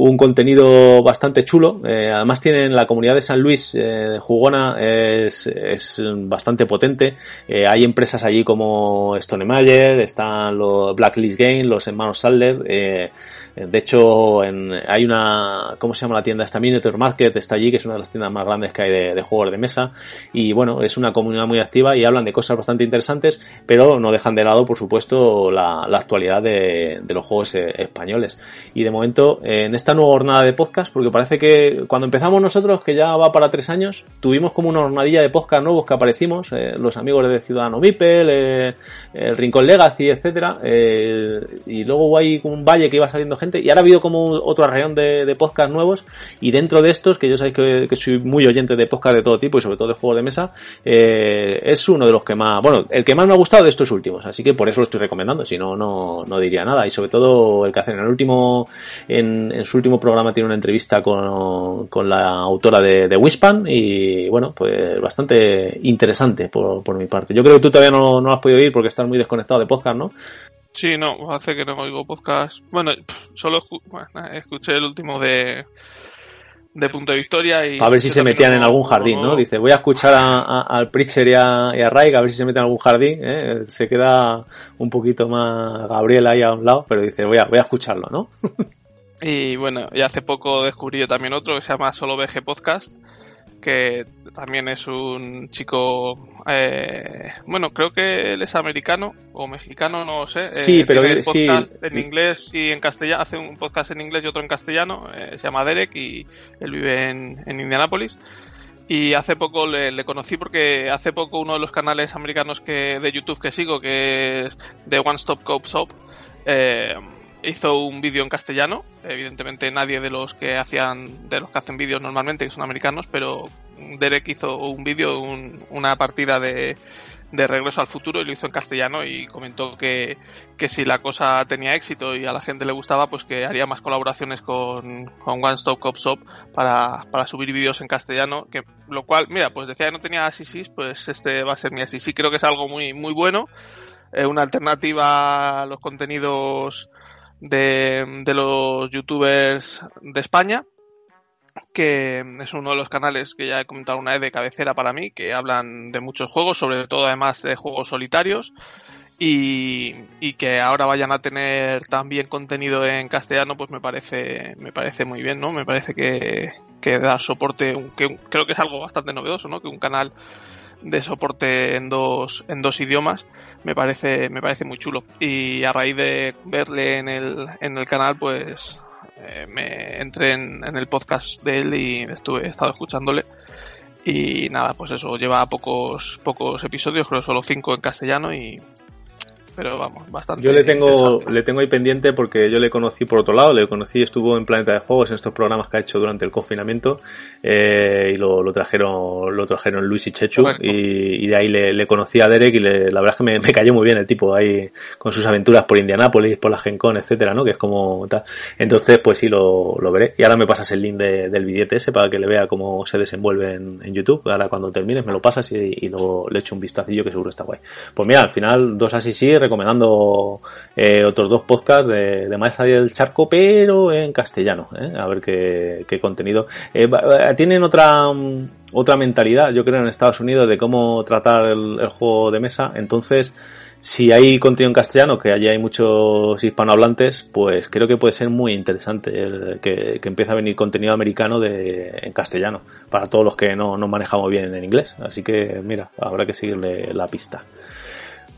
un contenido bastante chulo. Eh, además tienen la comunidad de San Luis eh, de Jugona es, es bastante potente. Eh, hay empresas allí como Stone Mayer, están los Blacklist Games, los hermanos Sadler. Eh, de hecho, en, hay una, ¿cómo se llama la tienda? Esta Miniature Market está allí, que es una de las tiendas más grandes que hay de, juegos de mesa. Y bueno, es una comunidad muy activa y hablan de cosas bastante interesantes, pero no dejan de lado, por supuesto, la, actualidad de, los juegos eh, españoles. Y de momento, en esta nueva jornada de podcast, porque parece que cuando empezamos nosotros, que ya va para tres años, tuvimos como una jornadilla de podcast nuevos que aparecimos, eh, los amigos de Ciudadano Mipel, el Rincón Legacy, etcétera, y luego hay un valle que iba saliendo gente y ahora ha habido como otro arreón de, de podcast nuevos y dentro de estos, que yo sabéis que, soy muy oyente de podcast de todo tipo y sobre todo de juegos de mesa, eh, es uno de los que más, bueno, el que más me ha gustado de estos últimos, así que por eso lo estoy recomendando, si no, no, no diría nada y sobre todo el que hacen en el último, en, su último programa tiene una entrevista con, con la autora de, de Wispan y bueno, pues bastante interesante por, por mi parte. Yo creo que tú todavía no, no has podido ir porque estás muy desconectado de podcast, ¿no? Sí, no, hace que no oigo podcast. Bueno, solo escuché el último de, de Punto de Victoria y... A ver si se metían en algún jardín, ¿no? Dice, voy a escuchar al Pritcher y a, y a Raik a ver si se meten en algún jardín, ¿eh? Se queda un poquito más Gabriel ahí a un lado, pero dice, voy a, voy a escucharlo, ¿no? [LAUGHS] y bueno, y hace poco descubrí yo también otro que se llama Solo VG Podcast, que también es un chico, eh, bueno, creo que él es americano o mexicano, no sé. Sí, eh, pero sí. En inglés y en castellano, hace un podcast en inglés y otro en castellano, eh, se llama Derek y él vive en, en Indianápolis. Y hace poco le, conocí porque hace poco uno de los canales americanos que de YouTube que sigo, que es The One Stop Cop Shop, eh, hizo un vídeo en castellano. Evidentemente nadie de los que hacían, de los que hacen vídeos normalmente, que son americanos, pero Derek hizo un vídeo, una partida de, de Regreso al Futuro y lo hizo en castellano y comentó que, que, si la cosa tenía éxito y a la gente le gustaba, pues que haría más colaboraciones con, con One Stop Cop Shop para, para subir vídeos en castellano, que lo cual, mira, pues decía que no tenía Asisis, pues este va a ser mi Asisis. Creo que es algo muy, muy bueno, eh, una alternativa a los contenidos de, los youtubers de España que es uno de los canales que ya he comentado una vez de cabecera para mí, que hablan de muchos juegos, sobre todo además de juegos solitarios, y, y, que ahora vayan a tener también contenido en castellano, pues me parece, me parece muy bien, ¿no? Me parece que, que dar soporte, que creo que es algo bastante novedoso, ¿no? Que un canal de soporte en dos, en dos idiomas me parece, me parece muy chulo. Y a raíz de verle en el, en el canal, pues eh, me entré en, en, el podcast de él y estuve, he estado escuchándole. Y nada, pues eso, lleva pocos, pocos episodios, creo solo cinco en castellano y, pero vamos, bastante. Yo le tengo, le tengo ahí pendiente porque yo le conocí por otro lado, le conocí, estuvo en Planeta de Juegos en estos programas que ha hecho durante el confinamiento eh, y lo, lo, trajeron lo trajeron Luis y Chechu y, y, de ahí le, le, conocí a Derek y le, la verdad es que me, me, cayó muy bien el tipo ahí con sus aventuras por Indianápolis, por la Gen Con, etcétera, ¿no? Que es como tal. Entonces, pues sí, lo, lo veré. Y ahora me pasas el link de, del billete ese para que le vea cómo se desenvuelve en, en YouTube. Ahora cuando termines me lo pasas y, y luego le echo un vistacillo que seguro está guay. Pues mira, al final dos así sí recomendando eh, otros dos podcasts de, de del Charco, pero en castellano, ¿eh? a ver qué, qué contenido. Eh, tienen otra, mm, otra mentalidad, yo creo, en Estados Unidos de cómo tratar el, juego de mesa, entonces si hay contenido en castellano, que allí hay muchos hispanohablantes, pues creo que puede ser muy interesante el, que, que empiece a venir contenido americano de, en castellano, para todos los que no, no manejamos bien en inglés. Así que, mira, habrá que seguirle la pista.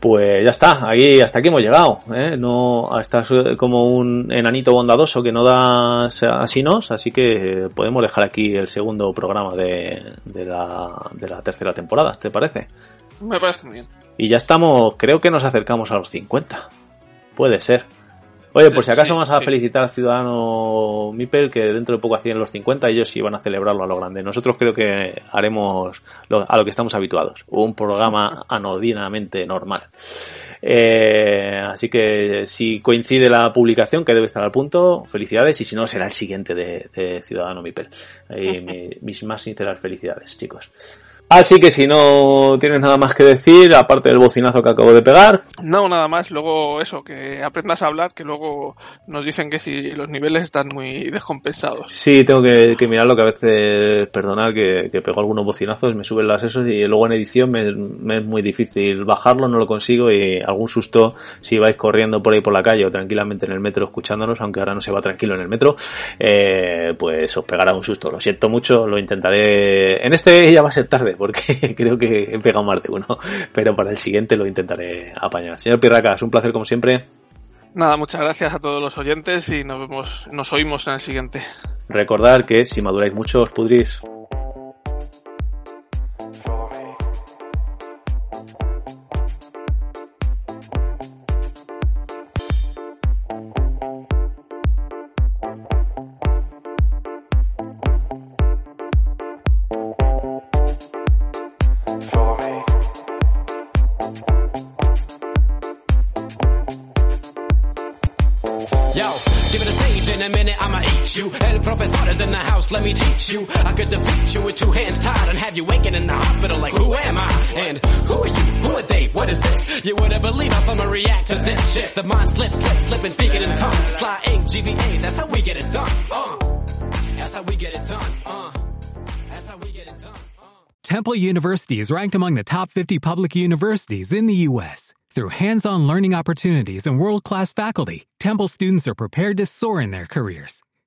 Pues ya está, ahí hasta aquí hemos llegado, ¿eh? No estás como un enanito bondadoso que no da asinos, así que podemos dejar aquí el segundo programa de, de, la, de la tercera temporada, ¿te parece? Me parece muy bien. Y ya estamos, creo que nos acercamos a los 50. Puede ser. Oye, por si acaso vamos a felicitar al ciudadano Mipel que dentro de poco hacían los 50, ellos sí van a celebrarlo a lo grande. Nosotros creo que haremos a lo que estamos habituados, un programa anodinamente normal. Eh, así que si coincide la publicación, que debe estar al punto, felicidades, y si no, será el siguiente de, Ciudadano Mipel. mis más sinceras felicidades, chicos. Así que si no tienes nada más que decir, aparte del bocinazo que acabo de pegar. No, nada más. Luego eso, que aprendas a hablar, que luego nos dicen que si los niveles están muy descompensados. Sí, tengo que, que mirarlo, que a veces, perdonad que, que pego algunos bocinazos, me suben las esos y luego en edición me, es muy difícil bajarlo, no lo consigo y algún susto si vais corriendo por ahí por la calle o tranquilamente en el metro escuchándonos, aunque ahora no se va tranquilo en el metro, eh, pues os pegará un susto. Lo siento mucho, lo intentaré. En este ya va a ser tarde porque [LAUGHS] creo que he pegado más de uno, pero para el siguiente lo intentaré apañar. Señor Pirraca, es un placer como siempre. Nada, muchas gracias a todos los oyentes y nos vemos, nos oímos en el siguiente. Recordad que si maduráis mucho os pudrís. Have you waking in the hospital like, who am I? And who are you? Who are they? What is this? You wouldn't believe how someone react to this shit. The mind slips, slips, slipping, speaking in tongues. Fly A, GVA, that's how we get it done. Uh, that's how we get it done. Uh, that's how we get it done. Uh. Temple University is ranked among the top 50 public universities in the U.S. Through hands-on learning opportunities and world-class faculty, Temple students are prepared to soar in their careers.